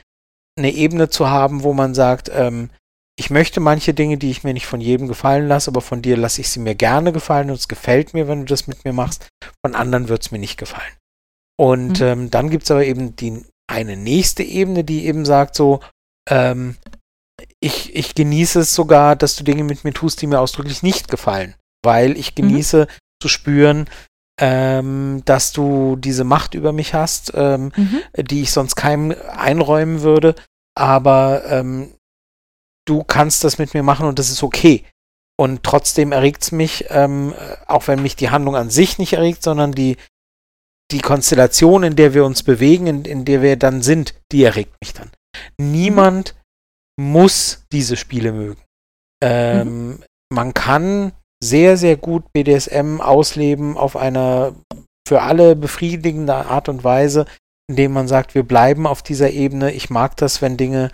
eine Ebene zu haben, wo man sagt, ähm, ich möchte manche Dinge, die ich mir nicht von jedem gefallen lasse, aber von dir lasse ich sie mir gerne gefallen und es gefällt mir, wenn du das mit mir machst. Von anderen wird es mir nicht gefallen. Und mhm. ähm, dann gibt es aber eben die eine nächste Ebene, die eben sagt so, ähm, ich, ich genieße es sogar, dass du Dinge mit mir tust, die mir ausdrücklich nicht gefallen, weil ich mhm. genieße mhm. zu spüren, ähm, dass du diese Macht über mich hast, ähm, mhm. die ich sonst keinem einräumen würde. Aber ähm, du kannst das mit mir machen und das ist okay. Und trotzdem erregt es mich, ähm, auch wenn mich die Handlung an sich nicht erregt, sondern die, die Konstellation, in der wir uns bewegen, in, in der wir dann sind, die erregt mich dann. Niemand muss diese Spiele mögen. Ähm, mhm. Man kann sehr, sehr gut BDSM ausleben auf einer für alle befriedigende Art und Weise, indem man sagt, wir bleiben auf dieser Ebene. Ich mag das, wenn Dinge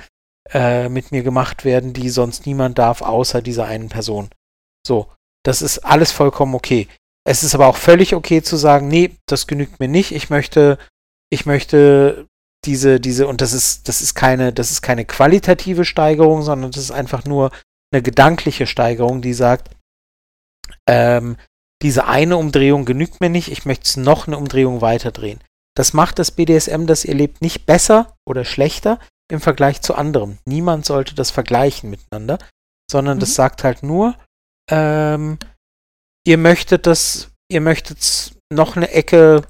äh, mit mir gemacht werden, die sonst niemand darf, außer dieser einen Person. So, das ist alles vollkommen okay. Es ist aber auch völlig okay zu sagen, nee, das genügt mir nicht. Ich möchte, ich möchte diese, diese, und das ist, das ist keine, das ist keine qualitative Steigerung, sondern das ist einfach nur eine gedankliche Steigerung, die sagt, ähm, diese eine Umdrehung genügt mir nicht, ich möchte es noch eine Umdrehung weiterdrehen. Das macht das BDSM, das ihr lebt, nicht besser oder schlechter im Vergleich zu anderem. Niemand sollte das vergleichen miteinander, sondern mhm. das sagt halt nur, ähm, ihr möchtet das, ihr möchtet noch eine Ecke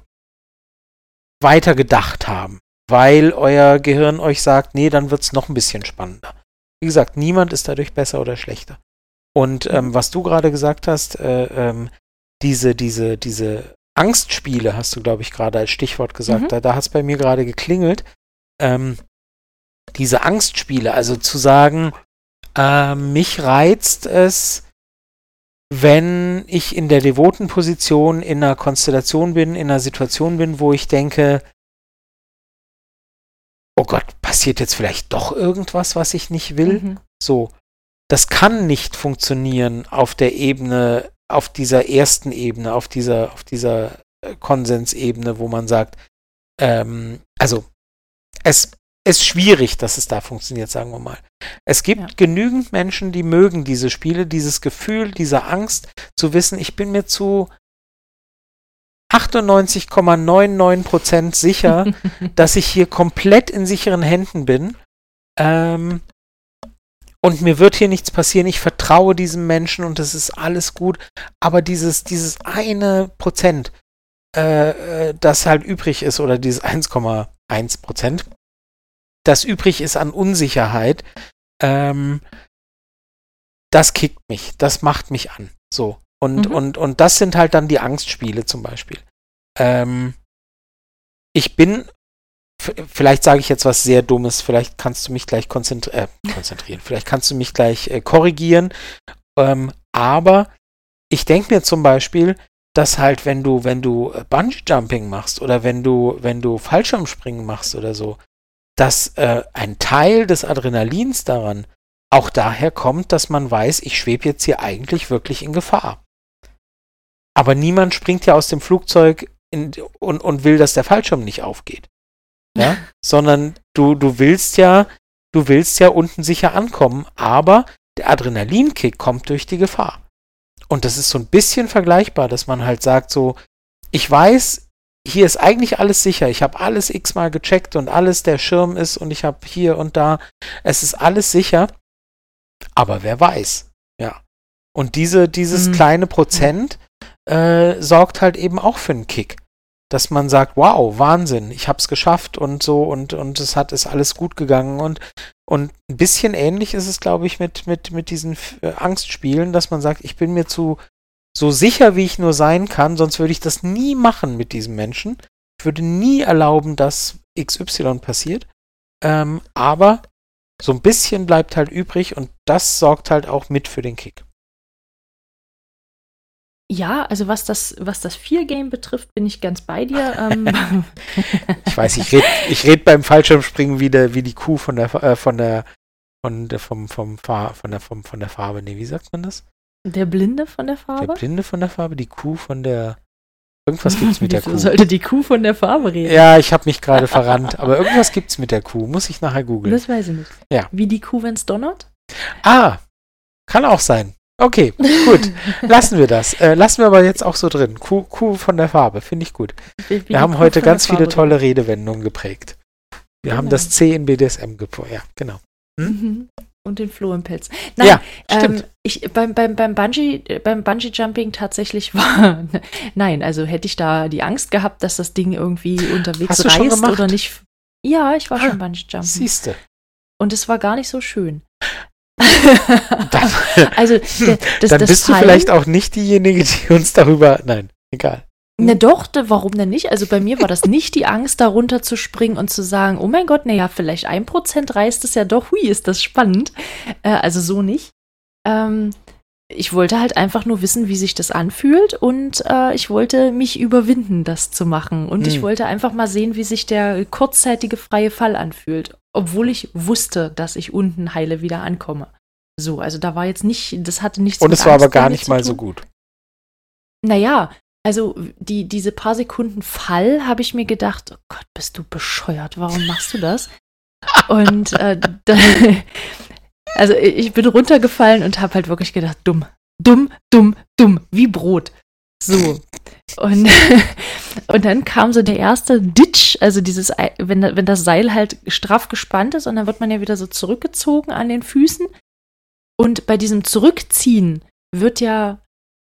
weiter gedacht haben, weil euer Gehirn euch sagt, nee, dann wird es noch ein bisschen spannender. Wie gesagt, niemand ist dadurch besser oder schlechter. Und ähm, mhm. was du gerade gesagt hast, äh, ähm, diese, diese, diese Angstspiele, hast du, glaube ich, gerade als Stichwort gesagt, mhm. da, da hat es bei mir gerade geklingelt. Ähm, diese Angstspiele, also zu sagen, äh, mich reizt es, wenn ich in der devoten Position in einer Konstellation bin, in einer Situation bin, wo ich denke, oh Gott, passiert jetzt vielleicht doch irgendwas, was ich nicht will? Mhm. So, das kann nicht funktionieren auf der Ebene, auf dieser ersten Ebene, auf dieser, auf dieser äh, Konsensebene, wo man sagt, ähm, also es ist schwierig, dass es da funktioniert, sagen wir mal. Es gibt ja. genügend Menschen, die mögen diese Spiele, dieses Gefühl, diese Angst zu wissen, ich bin mir zu 98,99% sicher, dass ich hier komplett in sicheren Händen bin. Ähm, und mir wird hier nichts passieren. Ich vertraue diesem Menschen und es ist alles gut. Aber dieses, dieses eine Prozent, äh, äh das halt übrig ist, oder dieses 1,1 Prozent, das übrig ist an Unsicherheit, ähm, das kickt mich, das macht mich an. So. Und, mhm. und, und das sind halt dann die Angstspiele zum Beispiel. Ähm, ich bin vielleicht sage ich jetzt was sehr Dummes, vielleicht kannst du mich gleich konzentri äh, konzentrieren, vielleicht kannst du mich gleich äh, korrigieren. Ähm, aber ich denke mir zum Beispiel, dass halt, wenn du, wenn du äh, Bungee-Jumping machst oder wenn du, wenn du Fallschirmspringen machst oder so, dass äh, ein Teil des Adrenalins daran auch daher kommt, dass man weiß, ich schwebe jetzt hier eigentlich wirklich in Gefahr. Aber niemand springt ja aus dem Flugzeug in, und, und will, dass der Fallschirm nicht aufgeht ja, sondern du, du willst ja, du willst ja unten sicher ankommen, aber der Adrenalinkick kommt durch die Gefahr. Und das ist so ein bisschen vergleichbar, dass man halt sagt so, ich weiß, hier ist eigentlich alles sicher. Ich habe alles x-mal gecheckt und alles der Schirm ist und ich habe hier und da, es ist alles sicher. Aber wer weiß, ja. Und diese, dieses Mhm. kleine Prozent äh, sorgt halt eben auch für einen Kick. Dass man sagt, wow, Wahnsinn, ich hab's geschafft und so und, und es hat, ist alles gut gegangen und, und ein bisschen ähnlich ist es, glaube ich, mit, mit, mit diesen äh, Angstspielen, dass man sagt, ich bin mir zu, so sicher, wie ich nur sein kann, sonst würde ich das nie machen mit diesem Menschen. Ich würde nie erlauben, dass XY passiert. Ähm, aber so ein bisschen bleibt halt übrig und das sorgt halt auch mit für den Kick. Ja, also was das, was das Vier-Game betrifft, bin ich ganz bei dir. Ähm, Ich weiß, ich rede ich red beim Fallschirmspringen wie, der, wie die Kuh von der, äh, von der, von der, vom, vom, Fa- von der, vom, von der Farbe. Nee, wie sagt man das? Der Blinde von der Der Farbe? Blinde von der Farbe, die Kuh von der. Irgendwas gibt's mit der Kuh. sollte die Kuh von der Farbe reden? Ja, ich habe mich gerade verrannt, aber irgendwas gibt's mit der Kuh. Muss ich nachher googeln. Das weiß ich nicht. Ja. Wie die Kuh, wenn's donnert? Ah, kann auch sein. Okay, gut. Lassen wir das. Äh, lassen wir aber jetzt auch so drin. Kuh, Kuh von der Farbe, finde ich gut. Wir haben Kuh heute der ganz viele tolle Redewendungen geprägt. Wir haben Genau. das C in BDSM geprägt. Ja, genau. Mhm. Und den Floh im Pelz. Nein, Ja, ähm, ich, beim, beim, beim Bungee, beim Bungee Jumping tatsächlich war, nein, also hätte ich da die Angst gehabt, dass das Ding irgendwie unterwegs Hast du reißt oder nicht. Ja, ich war Ah, schon Bungee Jumping. Siehste. Und es war gar nicht so schön. Dann, also, der- das, dann das bist du Fallen- vielleicht auch nicht diejenige, die uns darüber. Nein, egal. Ne, doch, warum denn nicht? Also bei mir war das nicht die Angst, da runter zu springen und zu sagen, oh mein Gott, naja, vielleicht ein Prozent reißt es ja doch, hui, ist das spannend. Äh, also so nicht. Ähm, ich wollte halt einfach nur wissen, wie sich das anfühlt und äh, ich wollte mich überwinden, das zu machen. Und ich Hm. wollte einfach mal sehen, wie sich der kurzzeitige freie Fall anfühlt, obwohl ich wusste, dass ich unten heile wieder ankomme. So, also da war jetzt nicht, das hatte nichts Und es war Angst aber gar nicht mal so gut. Naja, also die, diese paar Sekunden Fall habe ich mir gedacht, oh Gott, bist du bescheuert, warum machst du das? Und äh, dann, also ich bin runtergefallen und habe halt wirklich gedacht, dumm, dumm, dumm, dumm, wie Brot. So. Und, und dann kam so der erste Ditch, also dieses, wenn, wenn das Seil halt straff gespannt ist und dann wird man ja wieder so zurückgezogen an den Füßen. Und bei diesem Zurückziehen wird ja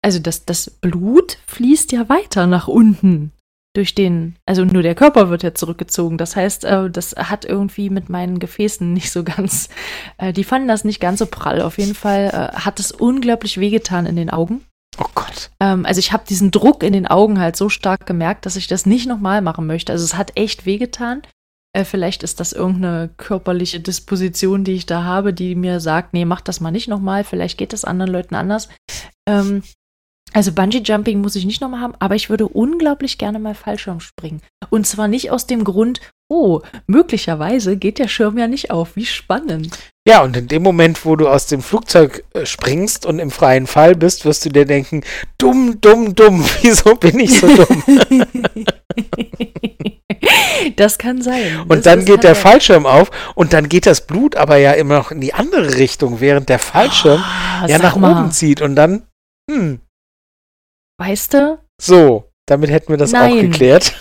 also das, das Blut fließt ja weiter nach unten durch den, also nur der Körper wird ja zurückgezogen. Das heißt, äh, das hat irgendwie mit meinen Gefäßen nicht so ganz, äh, die fanden das nicht ganz so prall. Auf jeden Fall äh, hat es unglaublich wehgetan in den Augen. Oh Gott. Ähm, also ich habe diesen Druck in den Augen halt so stark gemerkt, dass ich das nicht nochmal machen möchte. Also es hat echt wehgetan. Vielleicht ist das irgendeine körperliche Disposition, die ich da habe, die mir sagt, nee, mach das mal nicht nochmal. Vielleicht geht das anderen Leuten anders. Ähm, also Bungee Jumping muss ich nicht nochmal haben, aber ich würde unglaublich gerne mal Fallschirm springen. Und zwar nicht aus dem Grund, oh, möglicherweise geht der Schirm ja nicht auf. Wie spannend. Ja, und in dem Moment, wo du aus dem Flugzeug äh, springst und im freien Fall bist, wirst du dir denken, dumm, dumm, dumm, wieso bin ich so dumm? das kann sein. Und Das dann geht der halt- Fallschirm auf und dann geht das Blut aber ja immer noch in die andere Richtung, während der Fallschirm Ah, ja nach mal, oben zieht und dann, hm, Weißt du? so, damit hätten wir das auch Nein. geklärt.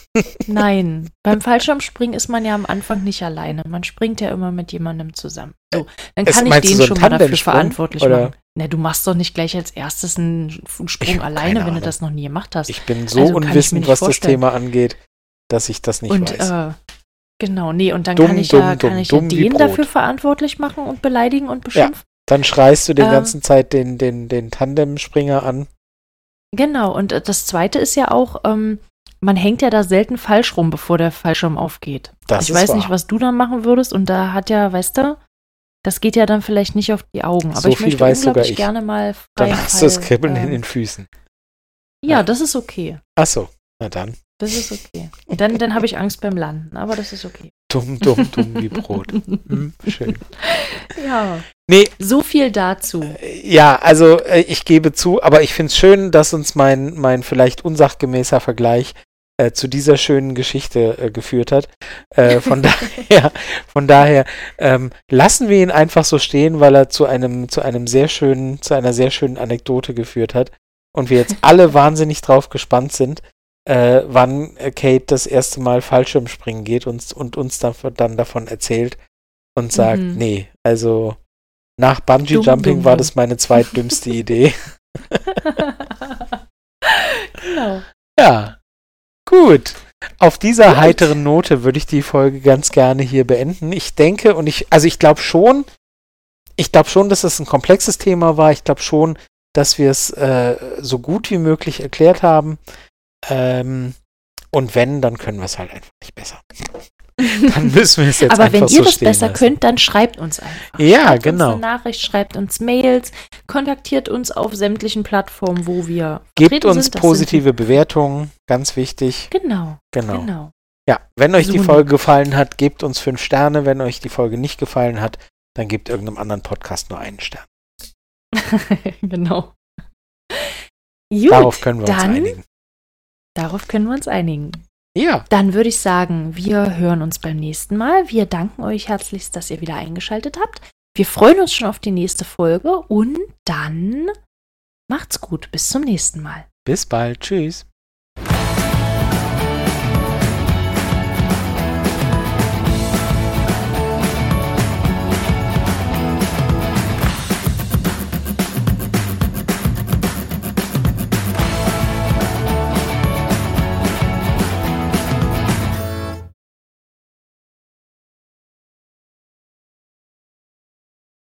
Nein. Beim Fallschirmspringen ist man ja am Anfang nicht alleine. Man springt ja immer mit jemandem zusammen. So, dann Es- kann ich meinst du den so schon mal dafür verantwortlich oder? machen. Na, du machst doch nicht gleich als erstes einen, Sprung Ich alleine, wenn du das noch nie gemacht hast. Ich bin so Also ich unwissend, was das vorstellen. Thema angeht, dass ich das nicht und weiß. äh, genau, nee, und dann Dumm, kann ich dumm, ja, dumm, kann ich ja den dafür verantwortlich machen und beleidigen und beschimpfen. dann schreist du den ähm, ganzen Zeit den, den, den Tandemspringer an. Genau, und äh, das zweite ist ja auch, ähm, man hängt ja da selten falsch rum, bevor der Fallschirm aufgeht. Das ich weiß wahr. nicht, was du dann machen würdest, und da hat ja, weißt du, das geht ja dann vielleicht nicht auf die Augen. Aber So ich viel möchte weiß sogar unglaublich ich. gerne mal Dann freien hast du das Fall, Kribbeln in ähm, den Füßen. Ja, das ist okay. Ach so, na dann. Das ist okay. Dann, dann habe ich Angst beim Landen, aber das ist okay. Dumm, dumm, dumm wie Brot. Hm, schön. ja. Nee, So viel dazu. ja, also äh, ich gebe zu, aber ich finde es schön, dass uns mein, mein vielleicht unsachgemäßer Vergleich äh, zu dieser schönen Geschichte äh, geführt hat. Äh, von daher, von daher ähm, lassen wir ihn einfach so stehen, weil er zu einem, zu einem sehr schönen, zu einer sehr schönen Anekdote geführt hat. Und wir jetzt alle wahnsinnig drauf gespannt sind, äh, wann Kate das erste Mal Fallschirmspringen geht und, und uns dann, dann davon erzählt und sagt, Mhm. nee, also Nach Bungee Dumm, Jumping dumm, war dumm. das meine zweitdümmste Idee. genau. Ja, gut. Auf dieser heiteren Note würde ich die Folge ganz gerne hier beenden. Ich denke und ich, also ich glaube schon, ich glaube schon, dass es ein komplexes Thema war. Ich glaube schon, dass wir es äh, so gut wie möglich erklärt haben. Ähm, und wenn, dann können wir es halt einfach nicht besser. Dann müssen wir es jetzt Aber wenn ihr so das besser lassen. könnt, dann schreibt uns einfach. Ja, schreibt genau. Uns eine Nachricht, schreibt uns Mails, kontaktiert uns auf sämtlichen Plattformen, wo wir Gebt uns sind. Positive Bewertungen, ganz wichtig. Genau, Genau. genau. Ja, wenn euch die So. Folge gefallen hat, gebt uns fünf Sterne. Wenn euch die Folge nicht gefallen hat, dann gebt irgendeinem anderen Podcast nur einen Stern. genau. Gut, Darauf können wir uns einigen. Darauf können wir uns einigen. Ja, Dann würde ich sagen, wir hören uns beim nächsten Mal. Wir danken euch herzlichst, dass ihr wieder eingeschaltet habt. Wir freuen uns schon auf die nächste Folge und dann macht's gut. Bis zum nächsten Mal. bis bald. Tschüss.